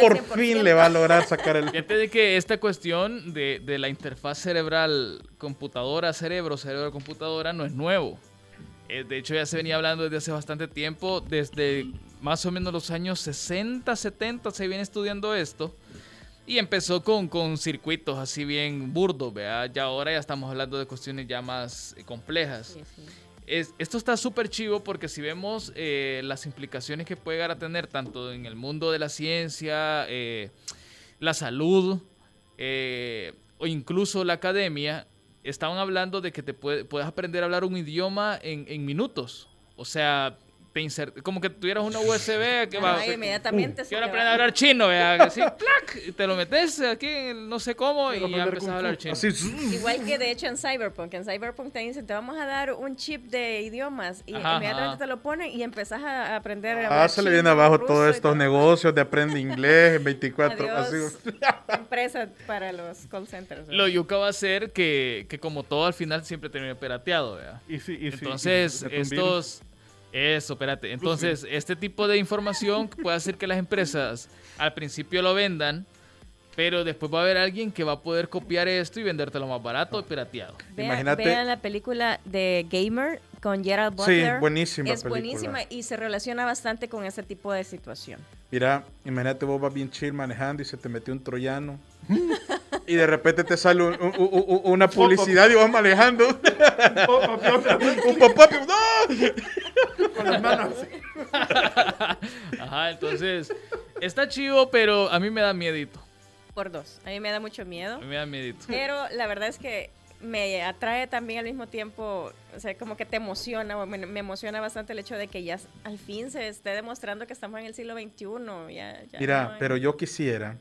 por por fin le va a lograr sacar el... Fíjate de que esta cuestión de, de la interfaz cerebral computadora-cerebro, cerebro-computadora no es nuevo. Eh, de hecho, ya se venía hablando desde hace bastante tiempo, desde más o menos los años 60, 70 se viene estudiando esto. Y empezó con, con circuitos así bien burdos, ¿vea? Ya ahora ya estamos hablando de cuestiones ya más eh, complejas. Es- esto está súper chivo porque si vemos eh, las implicaciones que puede llegar a tener tanto en el mundo de la ciencia, eh, la salud eh, o incluso la academia, estaban hablando de que te puede- puedes aprender a hablar un idioma en minutos. O sea, te insert- como que tuvieras una USB que va... Inmediatamente Quiero aprender a hablar chino, vea, así, ¡plac! y te lo metes aquí, en no sé cómo, y ya empezás a hablar chino. Así. Igual que de hecho en Cyberpunk, en Cyberpunk te dicen, te vamos a dar un chip de idiomas y Ajá, inmediatamente ajá. te lo ponen y empezás a aprender a Ah, hablar se le chino, viene abajo ruso todos y estos todo. negocios de aprende inglés en 24. Adiós, Así. empresa para los call centers. ¿verdad? Lo yuca va a ser que, que como todo al final siempre termina pirateado, ¿verdad? Y si- y si- Entonces, y estos... Eso, espérate. Entonces, este tipo de información puede hacer que las empresas al principio lo vendan, pero después va a haber alguien que va a poder copiar esto y vendértelo más barato y pirateado. Vean, Imagínate- vean la película de Gamer con Gerald Sí, Butler. buenísima Es película. buenísima y se relaciona bastante con ese tipo de situación. Mira, imagínate vos vas bien chill manejando y se te metió un troyano. Y de repente te sale un- un- un- un- una publicidad y vas manejando. <laughs> un pop-up. y- ¡No! Con las manos así. Ajá, entonces está chivo, pero a mí me da miedito. Por dos. A mí me da mucho miedo. A mí me da miedito. Pero la verdad es que me atrae también al mismo tiempo, o sea, como que te emociona, o me, me emociona bastante el hecho de que ya al fin se esté demostrando que estamos en el siglo XXI. Ya, ya Mira, no hay- pero yo quisiera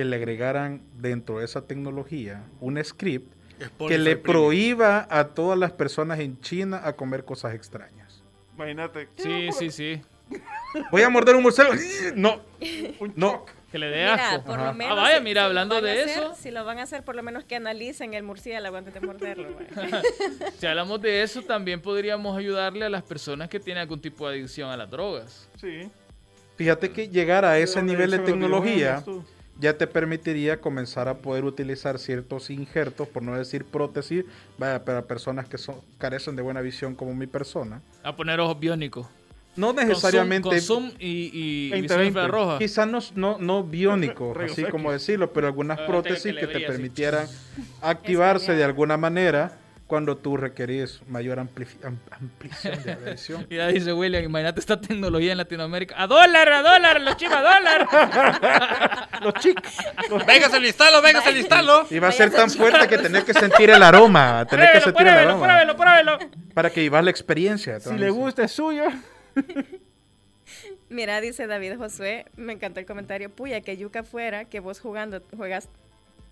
que le agregaran dentro de esa tecnología un script que le prohíba a todas las personas en China a comer cosas extrañas. Imagínate. Sí, sí, sí. Voy a morder un murciélago. No, <laughs> no. Que le dé Mira, asco. por lo menos. Ah, vaya, mira, si hablando de hacer, eso. Si lo van a hacer, por lo menos que analicen el murciélago antes de morderlo. <laughs> Si hablamos de eso, también podríamos ayudarle a las personas que tienen algún tipo de adicción a las drogas. Sí. Fíjate que llegar a ese nivel de tecnología. Ya te permitiría comenzar a poder utilizar ciertos injertos, por no decir prótesis, vaya, para personas que son, carecen de buena visión como mi persona. A poner ojos biónicos. No Con zoom- necesariamente, Con zoom y, y 20, visión 20. infrarroja. quizás no, no, no biónicos, <laughs> Rayos así como decirlo, pero algunas Ah, prótesis que te permitieran <laughs> activarse de alguna manera cuando tú requerís mayor amplifi- am- ampliación de la visión. <laughs> Ya dice William, imagínate esta tecnología en Latinoamérica. ¡A dólar, a dólar, los chivos, a dólar! <laughs> Los chicos. Venga, se listalo, venga, se listalo. Y va a ser tan fuerte que tenés que sentir el aroma, <laughs> tenés que Pruébelo, sentir el pruébelo, aroma. pruébelo, pruébelo. Para que vivas la experiencia. Si le gusta es suyo. Mira, dice David Josué, me encantó el comentario, puya, que yuca fuera, que vos jugando, juegas,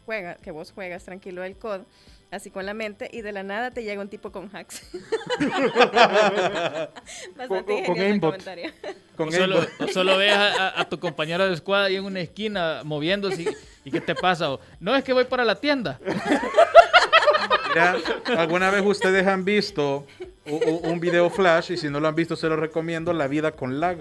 juega, que vos juegas tranquilo el COD, así con la mente, y de la nada te llega un tipo con hacks. <laughs> Bastante Con- con comentario. Con O solo, o solo ves a, a- a tu compañero de escuadra ahí en una esquina moviéndose y, y ¿qué te pasa? O, no, es que voy para la tienda. <laughs> Mira, ¿Alguna vez ustedes han visto u- u- un video flash? Y si no lo han visto, se lo recomiendo, La vida con lag.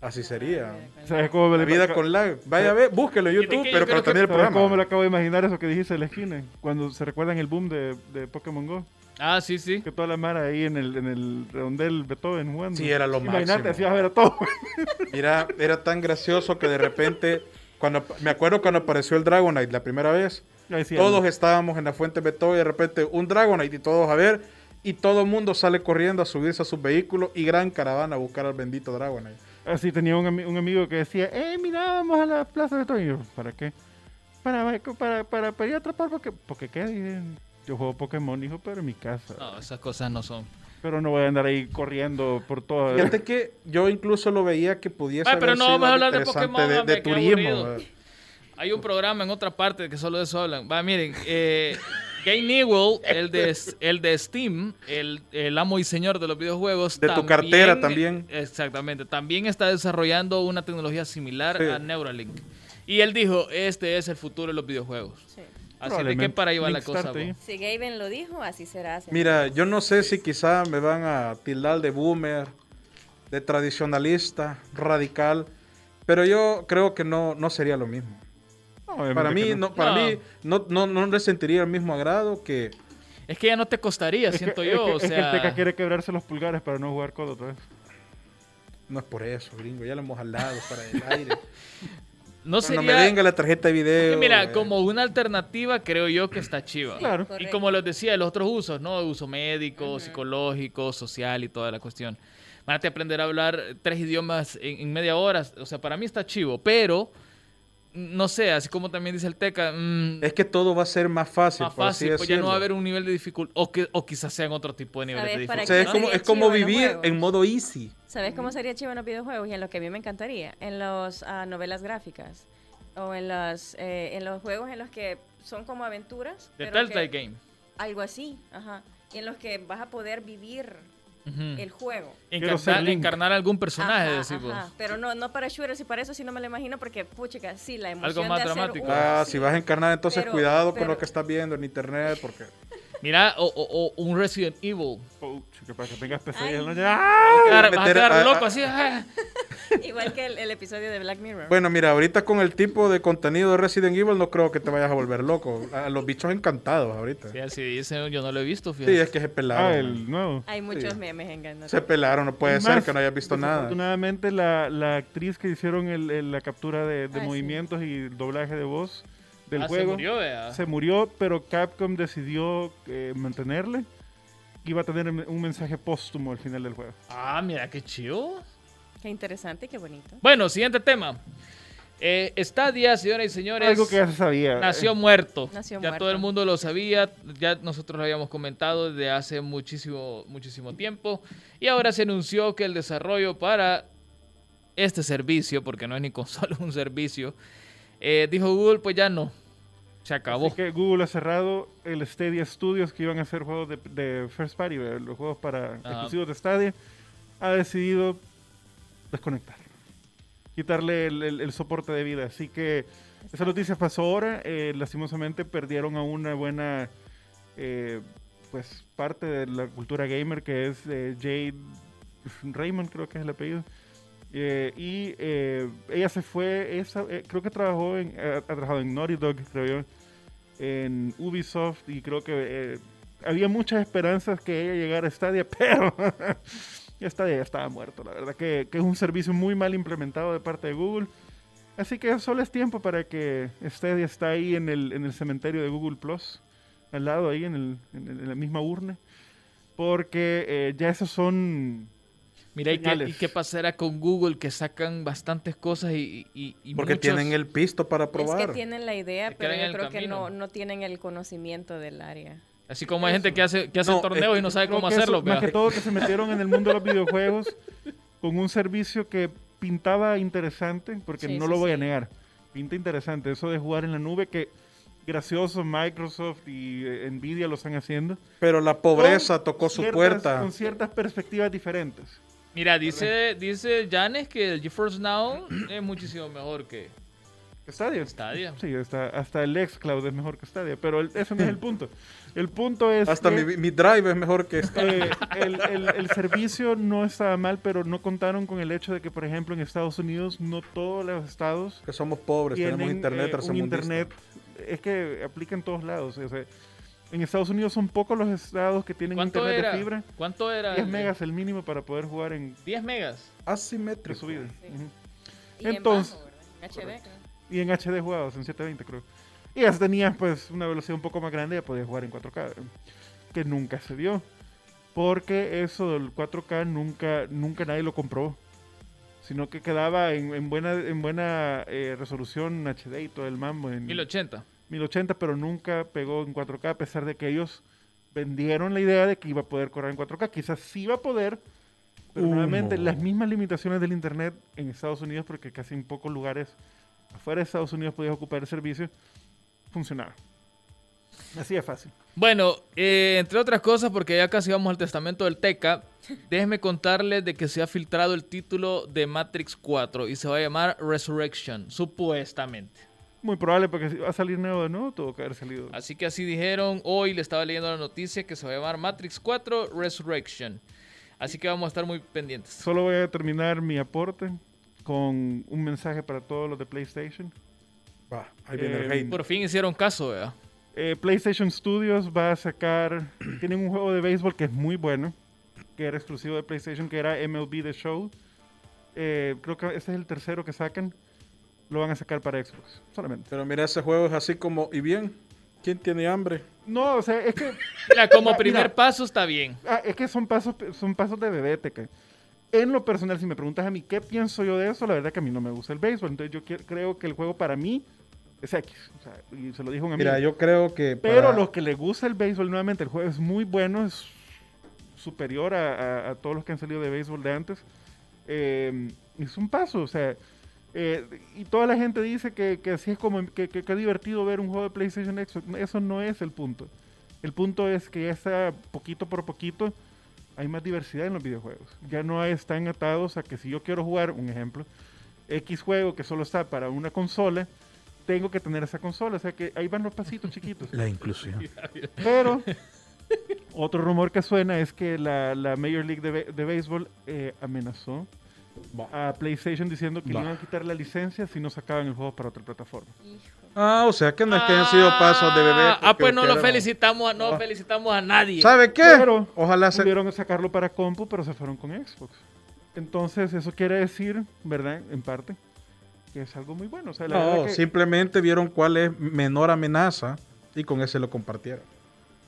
Así sería. ¿Sabes cómo me La vida con lag. Vaya a ver, búsquelo en YouTube, pero, pero también el ¿Sabes cómo me programa. lo acabo de imaginar eso que dijiste de la esquina? Cuando se recuerdan el boom de, de Pokémon Go. Ah, sí, sí. Que toda la mara ahí en el, en el redondel Beethoven jugando. Sí, era lo Imagínate, máximo. así vas a ver a todo. <laughs> Mira, era tan gracioso que de repente, cuando me acuerdo cuando apareció el Dragonite la primera vez, decía, todos estábamos en la fuente Beto y de repente un Dragonite y todos a ver, y todo el mundo sale corriendo a subirse a sus vehículos y gran caravana a buscar al bendito Dragonite. Así tenía un, ami- un amigo que decía, eh, mira, vamos a la plaza de yo, ¿para qué? Para, para, para, para ir a atrapar, porque, porque qué, yo juego Pokémon, hijo, pero en mi casa. No, esas cosas no son. Pero no voy a andar ahí corriendo por todo. Fíjate que yo incluso lo veía que pudiese Ay, pero haber no sido vamos a hablar de Pokémon, de, de qué turismo. Hay un programa en otra parte que solo de eso hablan. Va, miren, eh, Gay Newell, el de, el de Steam, el, el amo y señor de los videojuegos. De tu cartera también. Exactamente. También está desarrollando una tecnología similar Sí. a Neuralink. Y él dijo, este es el futuro de los videojuegos. Sí. Así de que para ahí va la cosa. Si Gaben lo dijo, así será. señor. Mira, yo no sé si quizá me van a tildar de boomer, de tradicionalista, radical, pero yo creo que no, no sería lo mismo. No, obviamente Para mí, que no, para No. mí no, no, no le sentiría el mismo agrado que... Es que ya no te costaría, Es que, siento es yo. que- o es que sea, el Teca quiere quebrarse los pulgares para no jugar codo otra vez. No es por eso, gringo, ya lo hemos jalado para el <laughs> aire. no sería... me venga la tarjeta de Es video... que mira, eh, como una alternativa creo yo que está chiva. Claro. Y como les decía, los otros usos, ¿no? Uso médico, psicológico, social y toda la cuestión. Van a aprender a hablar tres idiomas en, en media hora. O sea, para mí está chivo, pero no sé, así como también dice el Teca, mm, Es que todo va a ser más fácil, más por así fácil, pues ya no va a haber un nivel de dificultad, o, que, o quizás sean otro tipo de niveles de ¿Sabes para O dificultad. sea, es como, es como en vivir en modo easy. ¿Sabes cómo sería chivo en los videojuegos y en lo que a mí me encantaría? En las novelas gráficas o en los, eh, en los juegos en los que son como aventuras. De Telltale Game. Algo así, ajá. Y en los que vas a poder vivir El juego. Encarnar, algún personaje, Ajá, decimos. ajá. Pero no, no para shooters y para eso sí no me lo imagino porque, puchica, sí, la emoción Algo más de hacer dramático. un- Ah, sí. si vas a encarnar, entonces Pero- cuidado con lo que estás viendo en internet, porque... Mira, o, o- o un Resident Evil. Puch, que para que tengas pesadillas. ¿no? Vas Ya. a quedar, vas a meter quedar a- loco a- así. ah. <laughs> Igual que el, el episodio de Black Mirror. Bueno, mira, ahorita con el tipo de contenido de Resident Evil no creo que te vayas a volver loco. A los bichos encantados ahorita. Sí, así dicen, yo no lo he visto, Sí, es que se pelaron. Ah, man. el nuevo. Hay muchos Sí. memes en Se pelaron, no puede ser más, que no hayas visto nada. Desafortunadamente, la, la actriz que hicieron el- el- la captura de, de Ah, sí. movimientos y el doblaje de voz del Ah, juego se murió, se murió, pero Capcom decidió eh, mantenerle. Iba a tener un mensaje póstumo al final del juego. Ah, mira, qué chido. Qué interesante, qué bonito. Bueno, siguiente tema. Eh, Stadia, señoras y señores, Algo que ya se sabía. nació Eh, muerto. Nació ya muerto. todo el mundo lo sabía, ya nosotros lo habíamos comentado desde hace muchísimo, muchísimo tiempo. Y ahora se anunció que el desarrollo para este servicio, porque no es ni consola, <laughs> es un servicio, eh, dijo Google, pues ya no. Se acabó. Así que Google ha cerrado el Stadia Studios que iban a hacer juegos de, de First Party, los juegos para exclusivos de Stadia. Ha decidido desconectar, quitarle el, el- el soporte de vida. Así que esa noticia pasó ahora. eh, lastimosamente perdieron a una buena eh, pues parte de la cultura gamer que es eh, Jade Raymond, creo que es el apellido. Eh, y eh, ella se fue, esa, eh, creo que trabajó en, eh, ha trabajado en Naughty Dog, creo en Ubisoft y creo que eh, había muchas esperanzas que ella llegara a Stadia, <laughs> pero <laughs> Stadia ya estaba muerto, la verdad que, que es un servicio muy mal implementado de parte de Google. Así que solo es tiempo para que Stadia está ahí en el, en el cementerio de Google Plus, al lado ahí en, el- en el- en la misma urna, porque eh, ya esos son Mira, ¿y qué, y qué pasará con Google que sacan bastantes cosas y, y- y Porque muchos- tienen el pisto para Es probar. que tienen la idea, Se pero yo creo que camino. no, no tienen el conocimiento del área. Así como hay gente que hace, que hace No, torneos es y no sabe cómo que eso, hacerlo. más que todo que se metieron en el mundo de los videojuegos con un servicio que pintaba interesante, porque Sí, no sí, lo voy a sí. negar. Pinta interesante eso de jugar en la nube que gracioso Microsoft y eh, Nvidia lo están haciendo. Pero la pobreza Con tocó su ciertas- puerta. Con ciertas perspectivas diferentes. Mira, dice, dice Janes que el GeForce Now <clears throat> es muchísimo mejor que Stadia. Stadia. Sí, hasta, hasta el xCloud es mejor que Stadia, pero el- ese no es el <laughs> punto. El punto es Hasta que- mi, mi drive es mejor que esta. Eh, el, el- el servicio no estaba mal, pero no contaron con el hecho de que, por ejemplo, en Estados Unidos no todos los estados Que somos pobres, tienen tenemos internet eh, un internet. Es que aplica en todos lados. o sea, en Estados Unidos son pocos los estados que tienen ¿Cuánto internet era? de fibra. ¿Cuánto era? 10 el- megas el mínimo para poder jugar en 10 megas. de Asimétrico. subida. Sí. Y en Entonces- bajo, ¿verdad? En HD. Y en HD jugados, en 720 creo. Y ya tenías pues una velocidad un poco más grande, ya podías jugar en 4K. Que nunca se dio. Porque eso del 4K nunca, nunca nadie lo compró. Sino que quedaba en, en buena, en buena eh, resolución HD y todo el mambo. En 1080. 1080, pero nunca pegó en 4K, a pesar de que ellos vendieron la idea de que iba a poder correr en 4K. Quizás sí iba a poder, pero Uno. nuevamente las mismas limitaciones del Internet en Estados Unidos, porque casi en pocos lugares afuera de Estados Unidos podías ocupar el servicio, funcionaba. Así de fácil. Bueno, eh, entre otras cosas, porque ya casi vamos al testamento del Teca, <laughs> déjenme contarles de que se ha filtrado el título de Matrix 4 y se va a llamar Resurrection, supuestamente. Muy probable porque si va a salir nuevo de nuevo, tuvo que haber salido. Así que así dijeron, hoy le estaba leyendo la noticia que se va a llamar Matrix 4 Resurrection. Así que vamos a estar muy pendientes. Solo voy a terminar mi aporte con un mensaje para todos los de PlayStation. Va, ahí viene el Eh, hate. Por fin hicieron caso, ¿verdad? Eh, PlayStation Studios va a sacar. Tienen un juego de béisbol que es muy bueno. Que era exclusivo de PlayStation, que era MLB The Show. Eh, creo que este es el tercero que sacan. Lo van a sacar para Xbox. Solamente. Pero mira, ese juego es así como, ¿y bien? ¿Quién tiene hambre? No, o sea, es que. <laughs> Mira, como <laughs> primer mira. paso está bien. ah, es que son pasos, son pasos de bebete. Que en lo personal, si me preguntas a mí qué pienso yo de eso, la verdad que a mí no me gusta el béisbol. Entonces yo creo que el juego para mí es X. O sea, y se lo dijo un amigo. Mira, yo creo que. Pero para- los que les gusta el béisbol, nuevamente, el juego es muy bueno, es superior a, a- a todos los que han salido de béisbol de antes. Eh, es un paso, o sea, eh, y toda la gente dice que, que así es como, que, que, que es divertido ver un juego de PlayStation Xbox. Eso no es el punto. El punto es que ya está poquito por poquito, hay más diversidad en los videojuegos. Ya no están atados a que si yo quiero jugar, un ejemplo, X juego que solo está para una consola, tengo que tener esa consola. O sea que ahí van los pasitos chiquitos. <laughs> La inclusión. Pero otro rumor que suena es que la, la Major League de, de Béisbol eh, amenazó a PlayStation diciendo que le iban a quitar la licencia si no sacaban el juego para otra plataforma. Ah, o sea que no es que hayan sido pasos de bebé. Ah, pues no lo felicitamos, a- no felicitamos a nadie. ¿Sabe qué? Pero Ojalá se... pudieron sacarlo para compu, pero se fueron con Xbox. Entonces, eso quiere decir, ¿verdad? En parte, que es algo muy bueno. O sea, la verdad No, que- simplemente vieron cuál es menor amenaza y con ese lo compartieron.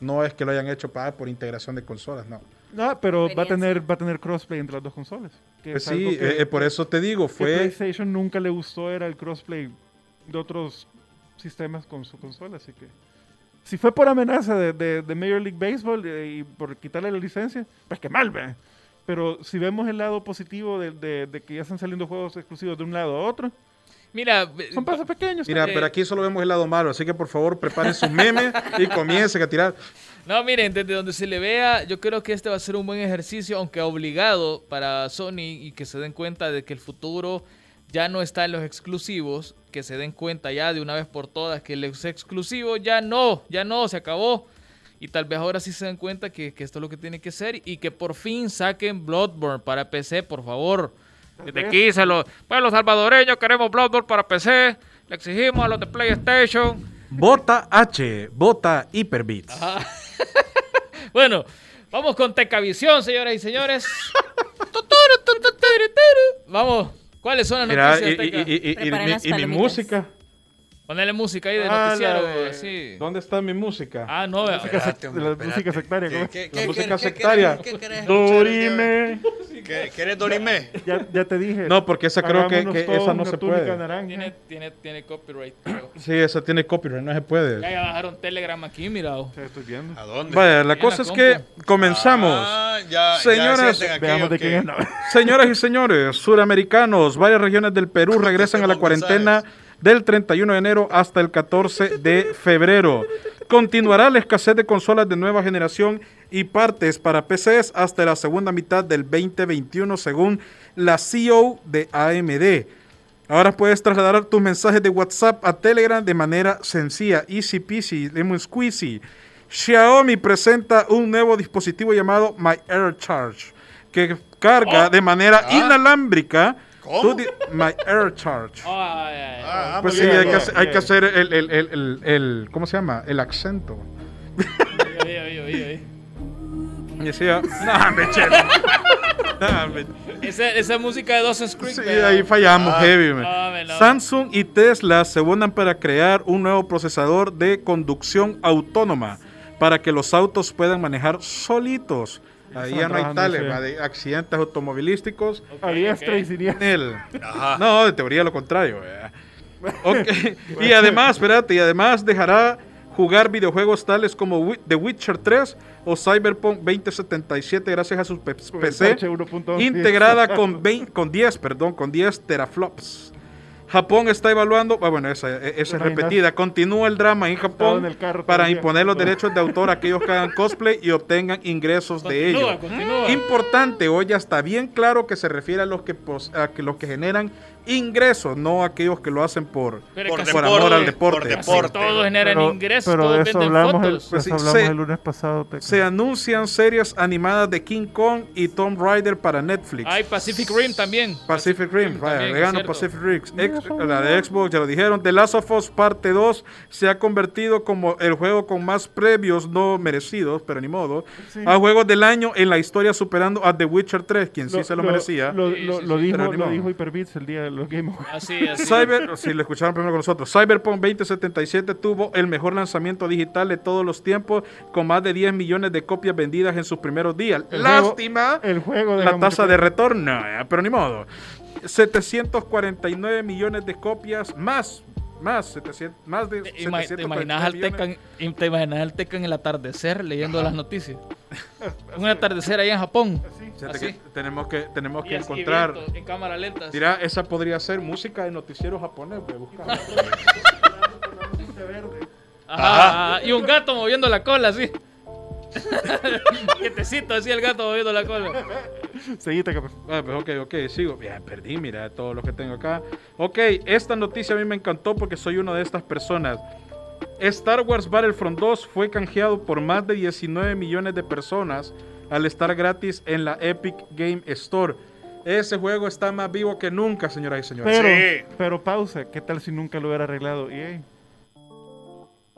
No es que lo hayan hecho para por integración de consolas, no. No, pero va a tener va a tener crossplay entre las dos consolas. que Pues es algo sí, que- eh, eh, por eso te digo, que fue... PlayStation nunca le gustó era el crossplay de otros sistemas con su consola, así que si fue por amenaza de, de- de Major League Baseball eh, y por quitarle la licencia, pues qué mal, ve. Pero si vemos el lado positivo de, de- de que ya están saliendo juegos exclusivos de un lado a otro, Mira, son pasos pequeños. Mira, pero aquí solo vemos el lado malo, así que por favor preparen sus memes y comiencen a tirar. No, miren, desde donde se le vea, yo creo que este va a ser un buen ejercicio, aunque obligado para Sony y que se den cuenta de que el futuro ya no está en los exclusivos, que se den cuenta ya de una vez por todas que los exclusivos ya no, ya no, se acabó. Y tal vez ahora sí se den cuenta que, que esto es lo que tiene que ser y que por fin saquen Bloodborne para PC, por favor. Desde aquí se lo... Pues los salvadoreños queremos Bloodborne para PC, le exigimos a los de PlayStation. Bota H, Bota Hyperbits. <laughs> Bueno, vamos con Tecavisión, señoras y señores. <laughs> Vamos, ¿cuáles son las Mira, noticias? y, y- y- y- mi, y música. Ponele música ahí de Ah, noticiero, la de- así. ¿Dónde está mi música? Ah, no, vea. Espérate, hombre, la música sectaria, ¿cómo es? ¿Qué- La qué- música qué- sectaria. qué- qué querés Dorime. ¿Qué- ¿Quieres Dorime? Ya, ya te dije. No, porque esa creo que, esa no se puede. Tiene, tiene, tiene copyright. creo. Sí, esa tiene copyright, no se puede. Ya, ya bajaron Telegram aquí, mira. oh. Sí, estoy viendo. ¿A dónde? Vaya, la cosa la es que comenzamos. Ah, ya, Señoras, ya aquello Veamos de quién es. <laughs> Señoras y señores, suramericanos, varias regiones del Perú regresan a la cuarentena del 31 de enero hasta el 14 de febrero. Continuará la escasez de consolas de nueva generación y partes para PCs hasta la segunda mitad del 2021 según la CEO de AMD. Ahora puedes trasladar tus mensajes de WhatsApp a Telegram de manera sencilla, easy peasy, lemon squeezy. Xiaomi presenta un nuevo dispositivo llamado My Air Charge que carga de manera inalámbrica My Air Charge. Ay. Ah, Pues sí, bien, hay que, bien. hacer, hay que hacer el, el- el- el- el- ¿cómo se llama? El acento. Oye, oye, oye, oye. Y decía, no. No, hombre. Esa, esa música de Dawson's Creek. Sí, ahí fallamos, Ah. heavy. man. No, me no. Samsung y Tesla se unan para crear un nuevo procesador de conducción autónoma para que los autos puedan manejar solitos. Ahí ya no hay tales, va, de accidentes automovilísticos. A diestra y siniestra. El- Ajá. No, de teoría lo contrario. ¿verdad? Ok, <laughs> Y además, espérate, y además dejará jugar videojuegos tales como The Witcher 3 o Cyberpunk 2077 gracias a su PC 1.11. integrada con, <laughs> 20 con 10, perdón, con 10 teraflops. Japón está evaluando, ah, bueno, esa, esa es repetida. Continúa el drama en Japón en el carro todo para imponer los derechos de autor a aquellos que hagan cosplay y obtengan ingresos de Continúa, ello. continúa. Importante, hoy ya está bien claro que se refiere a los que, pos- a que los que generan ingresos, no aquellos que lo hacen por, Por deporte, amor al por deporte. deporte. Todos generan Pero, ingresos, pero todos de eso hablamos, el, fotos. eso Sí, hablamos se- el lunes pasado. Teca. Se anuncian series animadas de King Kong y Tomb Raider para Netflix. Hay Pacific Rim también. Pacific Rim, vaya. Pacific Rim. Ex- la de Xbox, ya lo dijeron. The Last of Us Parte 2 se ha convertido como el juego con más premios no merecidos, pero ni modo, a juegos del año en la historia superando a The Witcher 3, quien sí se lo, merecía. Lo, Sí, lo- sí, lo sí. dijo, Pero lo dijo Hyperbits el día de los Game Awards. Así, así. Cyber, si lo escucharon primero con nosotros, Cyberpunk 2077 tuvo el mejor lanzamiento digital de todos los tiempos, con más de 10 millones de copias vendidas en sus primeros días. El juego- Lástima el juego de la tasa de retorno, eh, pero ni modo. 749 millones de copias más, más, 700, más de ¿Te, ima- te imaginas 749 al. Tecan, te imaginas al Tecan en el atardecer leyendo las noticias? <laughs> Un atardecer allá en Japón. Fíjate así. que tenemos que, tenemos que así, encontrar. viento, en cámara lenta. así. Mira, esa podría ser música de noticiero japonés. voy a buscar. Ajá, ajá, Y un gato moviendo la cola así. <laughs> Quietecito así el gato moviendo la cola. Seguí, Teca. Ah, pues ok, ok, sigo. Ya perdí, mira, todo lo que tengo acá. Ok, esta noticia a mí me encantó porque soy una de estas personas. Star Wars Battlefront 2 fue canjeado por más de 19 millones de personas al estar gratis en la Epic Game Store. Ese juego está más vivo que nunca, señoras y señores. Pero, Sí. pero pausa, ¿qué tal si nunca lo hubiera arreglado EA?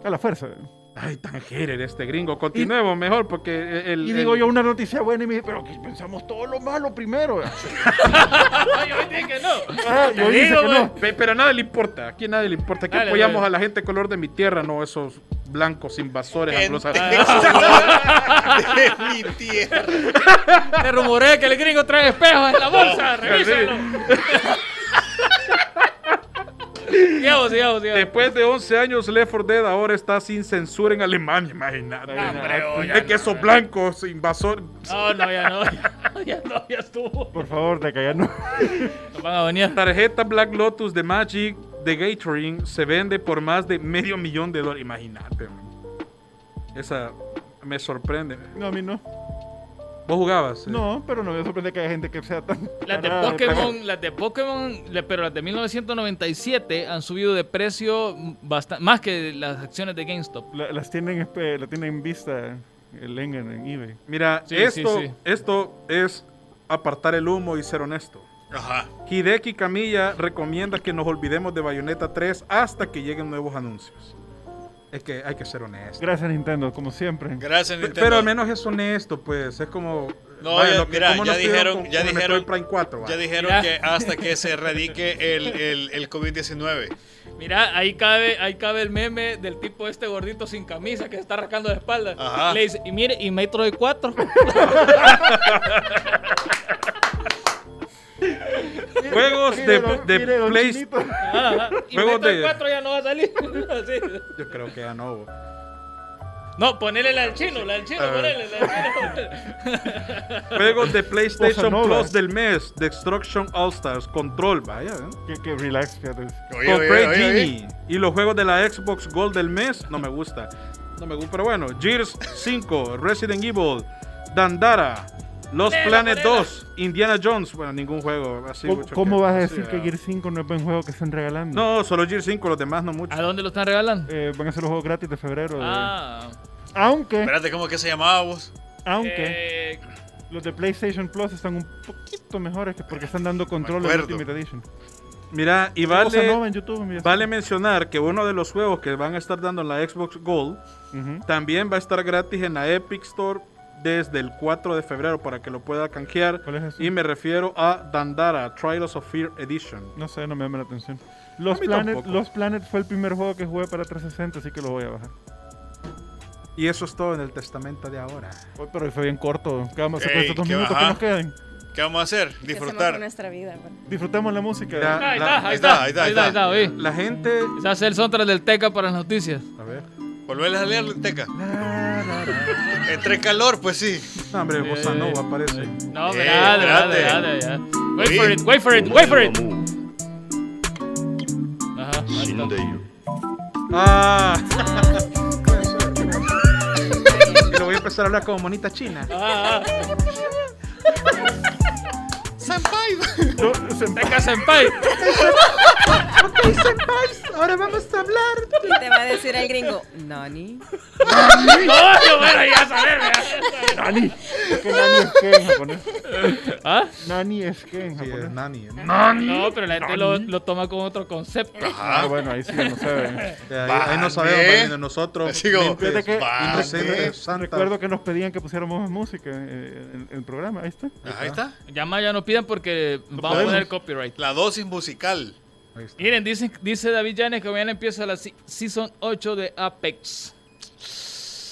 A la fuerza. Ay, tan hater este gringo. Continuemos mejor porque el... Y el- digo yo una noticia buena y me dije, pero que pensamos todo lo malo primero. <laughs> Ay, yo dije que no. Ah, yo dije digo, que no. Pe- Pero a nadie le importa. Aquí a nadie le importa. Aquí Dale, apoyamos dale. a la gente color de mi tierra, no esos blancos invasores anglosajones. <laughs> de mi tierra. <laughs> Te rumorea que el gringo trae espejos en la bolsa. Revísalo. Sigamos, sigamos, sigamos. Después de 11 años, Left 4 Dead ahora está sin censura en Alemania. Imagínate. Hombre, ya es que esos blancos invasores. No, no, ya no. Ya, <laughs> ya no, ya estuvo. Por favor, de que ya no. Nos van a venir. Tarjeta Black Lotus de Magic de Gathering se vende por más de medio millón de dólares. Imagínate. man. Esa me sorprende. No, a mí no. ¿Vos jugabas? eh? No, pero no me sorprende que haya gente que sea tan. Las de Pokémon, las de Pokémon, pero las de 1997 han subido de precio bastante, más que las acciones de GameStop. La- las tienen, espe- la tienen en vista el Engen en eBay. Mira, Sí, esto, sí, sí. esto es apartar el humo y ser honesto. Ajá. Hideki Camilla recomienda que nos olvidemos de Bayonetta 3 hasta que lleguen nuevos anuncios. Es que hay que ser honesto. Gracias, Nintendo, como siempre. Gracias, Nintendo. Pero al menos es honesto, pues. Es como. No, vaya, ya- que- mira, ya dijeron- con- ya dijeron- Metroid Prime 4, va. Ya dijeron Mira. que hasta que se erradique el, el, el COVID-19. Mira, ahí cabe, ahí cabe el meme del tipo este gordito sin camisa que se está rascando la espalda. Ajá. Le dice, y mire, y Metroid 4. <laughs> Juegos de, de mire, don Play- Chinito. Ajá, y Juegos de- 4 ya no va a salir. <laughs> Así. Yo creo que ya no. bo. No, ponele la del chino, la del chino, ponele la del chino. <laughs> Juegos de PlayStation. Plus del mes. Destruction All Stars. Control, vaya. ¿eh? Que, que relax, fíjate. Oye. Genie. Y los juegos de la Xbox Gold del mes. No me gusta. No me gusta. Pero bueno. Gears 5. Resident Evil. Dandara. Los Planet ponela. 2. Indiana Jones. Bueno, ningún juego. Así ¿Cómo, mucho cómo que- vas a así, decir que. Gear 5 no es buen juego que están regalando? No, solo Gears 5. Los demás no mucho. ¿A dónde lo están regalando? Eh, van a ser los juegos gratis de febrero. de- Ah, Aunque, Espérate, ¿cómo que se llamaba vos? aunque eh, los de PlayStation Plus están un poquito mejores que porque están dando control en acuerdo. Ultimate Edition. Mira, y vale, YouTube, mira. vale mencionar que uno de los juegos que van a estar dando en la Xbox Gold también va a estar gratis en la Epic Store desde el 4 de febrero para que lo pueda canjear. ¿Cuál es eso? Y me refiero a Dandara, Trials of Fear Edition. No sé, no me llama la atención. Los Planet, tampoco. los Planet fue el primer juego que jugué para 360, así que lo voy a bajar. Y eso es todo en el testamento de ahora. Uy, pero fue bien corto. ¿Qué vamos a hacer estos dos qué minutos que nos queden? ¿Qué vamos a hacer? ¿Qué hacemos con Disfrutar. nuestra vida? bueno? Disfrutemos la música. Ya. ahí la- está, ahí está, ahí está, ahí está, está. oí. La gente... Se hace el soundtrack del Teca para las noticias. A ver. Volverles a leer, Teca. Entre calor, pues sí. No, hombre, Bossa Nova aparece. No, Eh, espérate, espérate. espérate, ya. Wait for it, wait for it, wait for it. Ajá. Ah. <laughs> y lo voy a empezar a hablar como monita china. Ah, ah. Senpai. Yo- se- Teca Senpai. Ahora vamos a hablar. Y te va a decir el gringo, Nani. No, no, bueno, ya. Nani. Es que Nani es que en japonés. ¿Ah? Nani es que en Sí, es japonés. Nani. ¿eh? No, pero la gente lo, lo toma con otro concepto. Ah, bueno, ahí sí, no sé. Ahí, ahí no sabemos, de nosotros. Sigo. que-. Recuerdo que nos pedían que pusiéramos más música eh, en, en el programa. Ahí está. Ahí está. Ya más ya no pidan porque vamos a poner copyright. La dosis musical. Miren, dice, dice David Llanes que mañana empieza la se- Season 8 de Apex.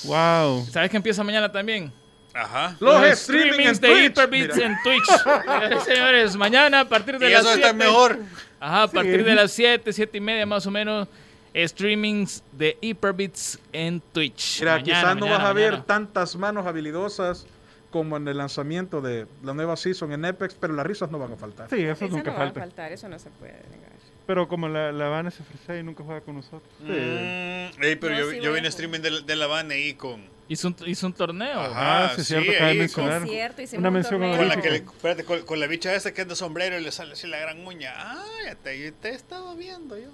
Wow. ¿Sabes que empieza mañana también? Ajá. Los streaming en streamings de Twitch. Hyperbits Mira. en Twitch. <laughs> <laughs> Señores, mañana a partir de Y las eso 7. está mejor. Ajá, a partir de las 7, 7 y media más o menos. Streamings de Hyperbits en Twitch. Mira, Mañana, quizás no mañana, vas a ver tantas manos habilidosas como en el lanzamiento de la nueva season en Apex, pero las risas no van a faltar. Sí, eso Eso nunca no va a falta. faltar, eso no se puede negar. Pero como la, la Van se ofrece y nunca juega con nosotros. Mm, ey, pero No, yo, sí yo streaming de, de la van ahí con, Hizo un, hizo un torneo. Ajá. Ah, sí, es sí, cierto, ahí, mencionar. Es cierto, hicimos Una un mención con la que le- espérate, con, con la bicha esa que es de sombrero y le sale así la gran uña. Ah, ya te, te he estado viendo yo.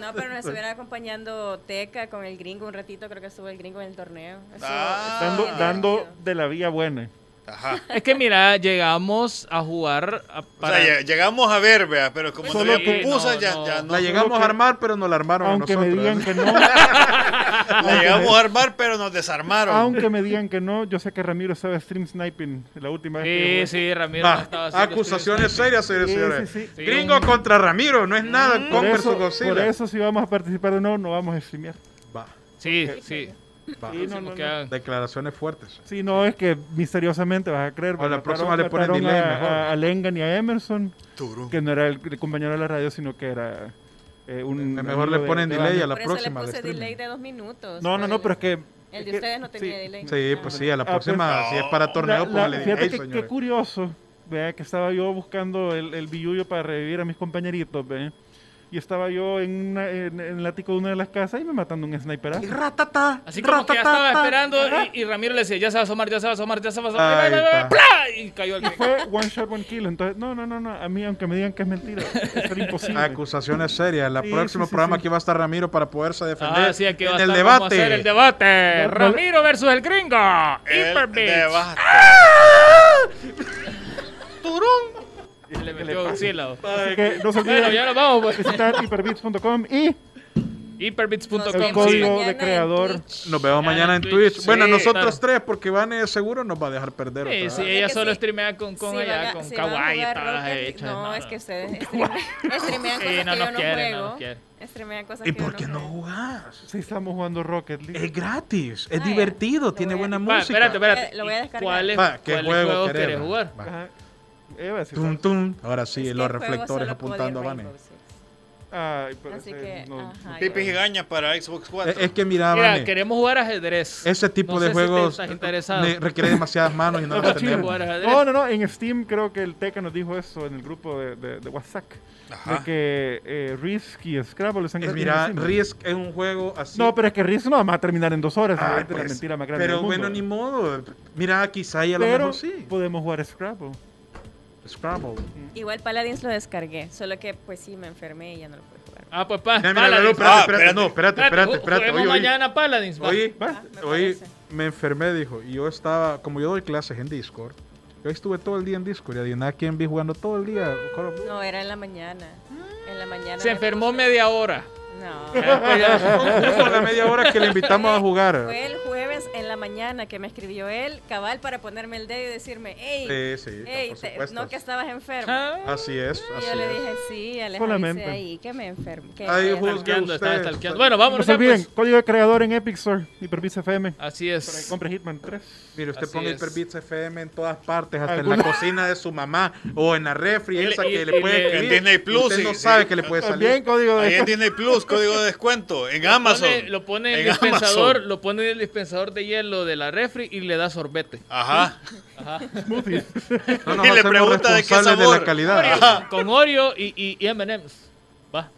No, pero nos estuviera acompañando Teca con el gringo un ratito, creo que estuvo el gringo en el torneo. Estuvo- Ah. estuvo Dando, de la vía buena. Ajá. Es que mira, llegamos a jugar a- O para... sea, lle- llegamos a ver, vea, pero como Solo no pupusas, no, ya, no. ya no. La llegamos que- a armar, pero no la armaron a Aunque nosotros. me digan que no, <laughs> La llegamos a armar, pero nos desarmaron. aunque me digan que no, yo sé que Ramiro estaba stream sniping la última vez que Sí, sí, Ramiro Va, estaba haciendo acusaciones serias, señores y Sí, señores. sí, sí. Gringo contra Ramiro, no es nada. Por Kong versus eso, por eso si vamos a participar o no, no vamos a streamear. Va, Sí, sí. Va. Sí, no, no, Que no. Declaraciones fuertes. Si no, es que misteriosamente vas a creer. O la próxima le ponen delay a, mejor. a, a Lengan y a Emerson, Turú. que no era el, el compañero de la radio, sino que era eh, un. Mejor amigo le de- ponen de delay Banda. a la Por próxima. eso le puse delay de dos minutos. No, no, no, pero es que. El de ustedes no tenía sí. delay. Sí, pues sí, a la Ah, pues- próxima, si es para La- torneo, la- póngale fíjate delay, que, qué curioso, vea, que estaba yo buscando el, el billuyo para revivir a mis compañeritos, ve, y estaba yo en, una- en, en el ático de una de las casas y me matando un sniper. Ratata, Así como que ya estaba ratata. esperando y, y Ramiro le decía, ya se va a asomar, ya se va a asomar, ya se va a asomar. Ahí ¡Ay, ay, ay, está. ¡Pla! Y cayó el Y fue one shot, one kill. Entonces, no, no, no, no. A mí, aunque me digan que es mentira, era <laughs> imposible. Acusaciones serias. El Sí, próximo sí, sí, programa sí. aquí va a estar Ramiro para poderse defender Ah, sí, aquí va a en el estar, vamos a debate. hacer el debate. Ramiro versus el gringo. El debate. Le metió Godzilla. Así que no se Bueno, olviden ya nos vamos. pues. visitar hyperbits.com y Hyperbits.com. el sí. código Mañana de creador. Nos vemos Mañana mañana en Twitch. Twitch. Bueno, Sí, nosotros claro. tres, porque Vane seguro nos va a dejar perder. Sí, otra sí, vez. ella que solo sí. streamea con, con Si allá, con si kawaii y todas las hechas. No, es que ustedes <laughs> streamean, Sí, cosas no que nos yo no quieren, no juego. nos quieren. Streamean cosas ¿Y que por qué no juego. jugás? Sí, estamos jugando Rocket League. Es gratis, es Ah, divertido, tiene buena música. espérate, espérate. Lo voy a descargar. ¿Cuáles Va, ¿qué cuáles juego juegos querés, jugar? Va. Eva, sí, Tum, tum. Ahora sí, Es los reflectores apuntando a Vane. Ay, pero Así que, no- ajá, Pipi ya. Gigaña para Xbox 4. Es, es que mira, Mira, Vane, queremos jugar ajedrez. ese tipo No de sé si te juegos requiere demasiadas manos y no <laughs> las tenemos. No, no, no. En Steam creo que el Teca nos dijo eso en el grupo de, de, de WhatsApp. Ajá. De que eh, Risk y Scrabble están Es, mira. Risk es un juego así. No, pero es que Risk no vamos a terminar en dos horas. La pues, mentira más grande pero del mundo. bueno, ni modo. Mira, quizá y a lo mejor sí. podemos jugar Scrabble. Scrabble. Igual Paladins lo descargué, solo que pues sí me enfermé y ya no lo pude jugar. Ah, pues pa, Paladins. no, espérate, Ah, espérate, no, espérate, espérate, espérate. Oye, mañana Paladins. va. oye, Va. Ah, me oye, parece. me enfermé, dijo. Y yo estaba, como yo doy clases en Discord, yo estuve todo el día en Discord y adivina quién vi jugando todo el día. No, era en la mañana. En la mañana. Se enfermó media hora. No. Justo la media hora que le invitamos a jugar. Fue el jueves en la mañana que me escribió él, cabal, para ponerme el dedo y decirme, hey, Sí, sí, hey, te- no que estabas enfermo. Ah, Así es, Y así yo le es. dije, sí, Solamente. ahí que me enfermo. Que stalkeando, está usted. stalkeando. Bueno, No vámonos se ya, olviden, pues. código de creador en Epic Store, Hyperbits FM. Así Para que es. compre Hitman 3. Mire, usted Así ponga es. Hyperbits FM en todas partes, hasta en Alguna- la cocina de su mamá o en la refri Y le- esa y- que y le puede le- en Disney Plus, Usted no sabe que le puede También salir. código Ahí en de Disney Plus, código de descuento. En Amazon. Pone- lo pone en el En dispensador, Amazon. lo pone en el dispensador de hielo de la refri y le da sorbete. Ajá. <laughs> No Y le pregunta de qué responsables de sabor. la calidad. Con Oreo y, y, y M&M's. Va.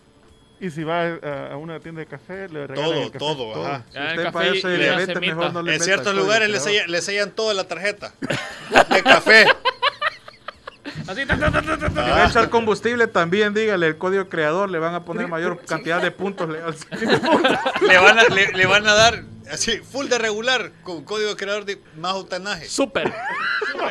y si va a, a una tienda de café, le regalan Todo, el café. todo, ajá. Si usted padece diabetes, mejor no le En ciertos lugares le, creador. sella- le sellan toda la tarjeta <laughs> de café. Así, ta, ta, ta, ta, ta, Si ta. va a echar combustible, también dígale el código creador, le van a poner mayor cantidad de puntos legales. <laughs> Le van a, le, le van a dar así, full de regular, con código creador de más octanaje. Súper.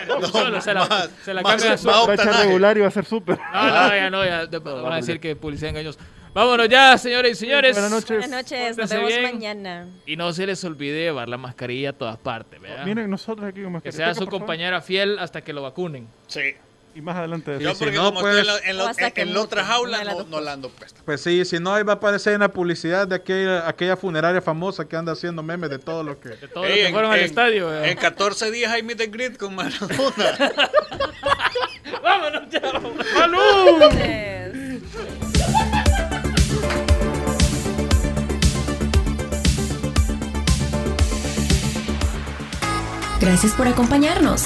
No, Solo se la, más- se la más- cambia a más súper. Va a echar octanaje. regular y va a ser súper. No, no, ya no, ya de- van a decir que publicidad engañosa. Vámonos ya, señores y señores. Buenas noches. Buenas noches, nos vemos bien. mañana. Y no se les olvide llevar la mascarilla a todas partes, ¿verdad? Miren, nosotros aquí como que sea su compañera fiel hasta que lo vacunen. Sí. Y más adelante. de Yo eso. si porque no, como pues- estoy en la, en la- O hasta en- que en la otra jaula, no, la ando puesta. Pues sí, si no, ahí va a aparecer en la publicidad de aquella, aquella funeraria famosa que anda haciendo memes de todo lo que... De todos Ey, los que en- fueron al estadio, ¿verdad? En 14 días hay meet and greet con Maradona. <laughs> Vámonos ya. Entonces, Gracias por acompañarnos.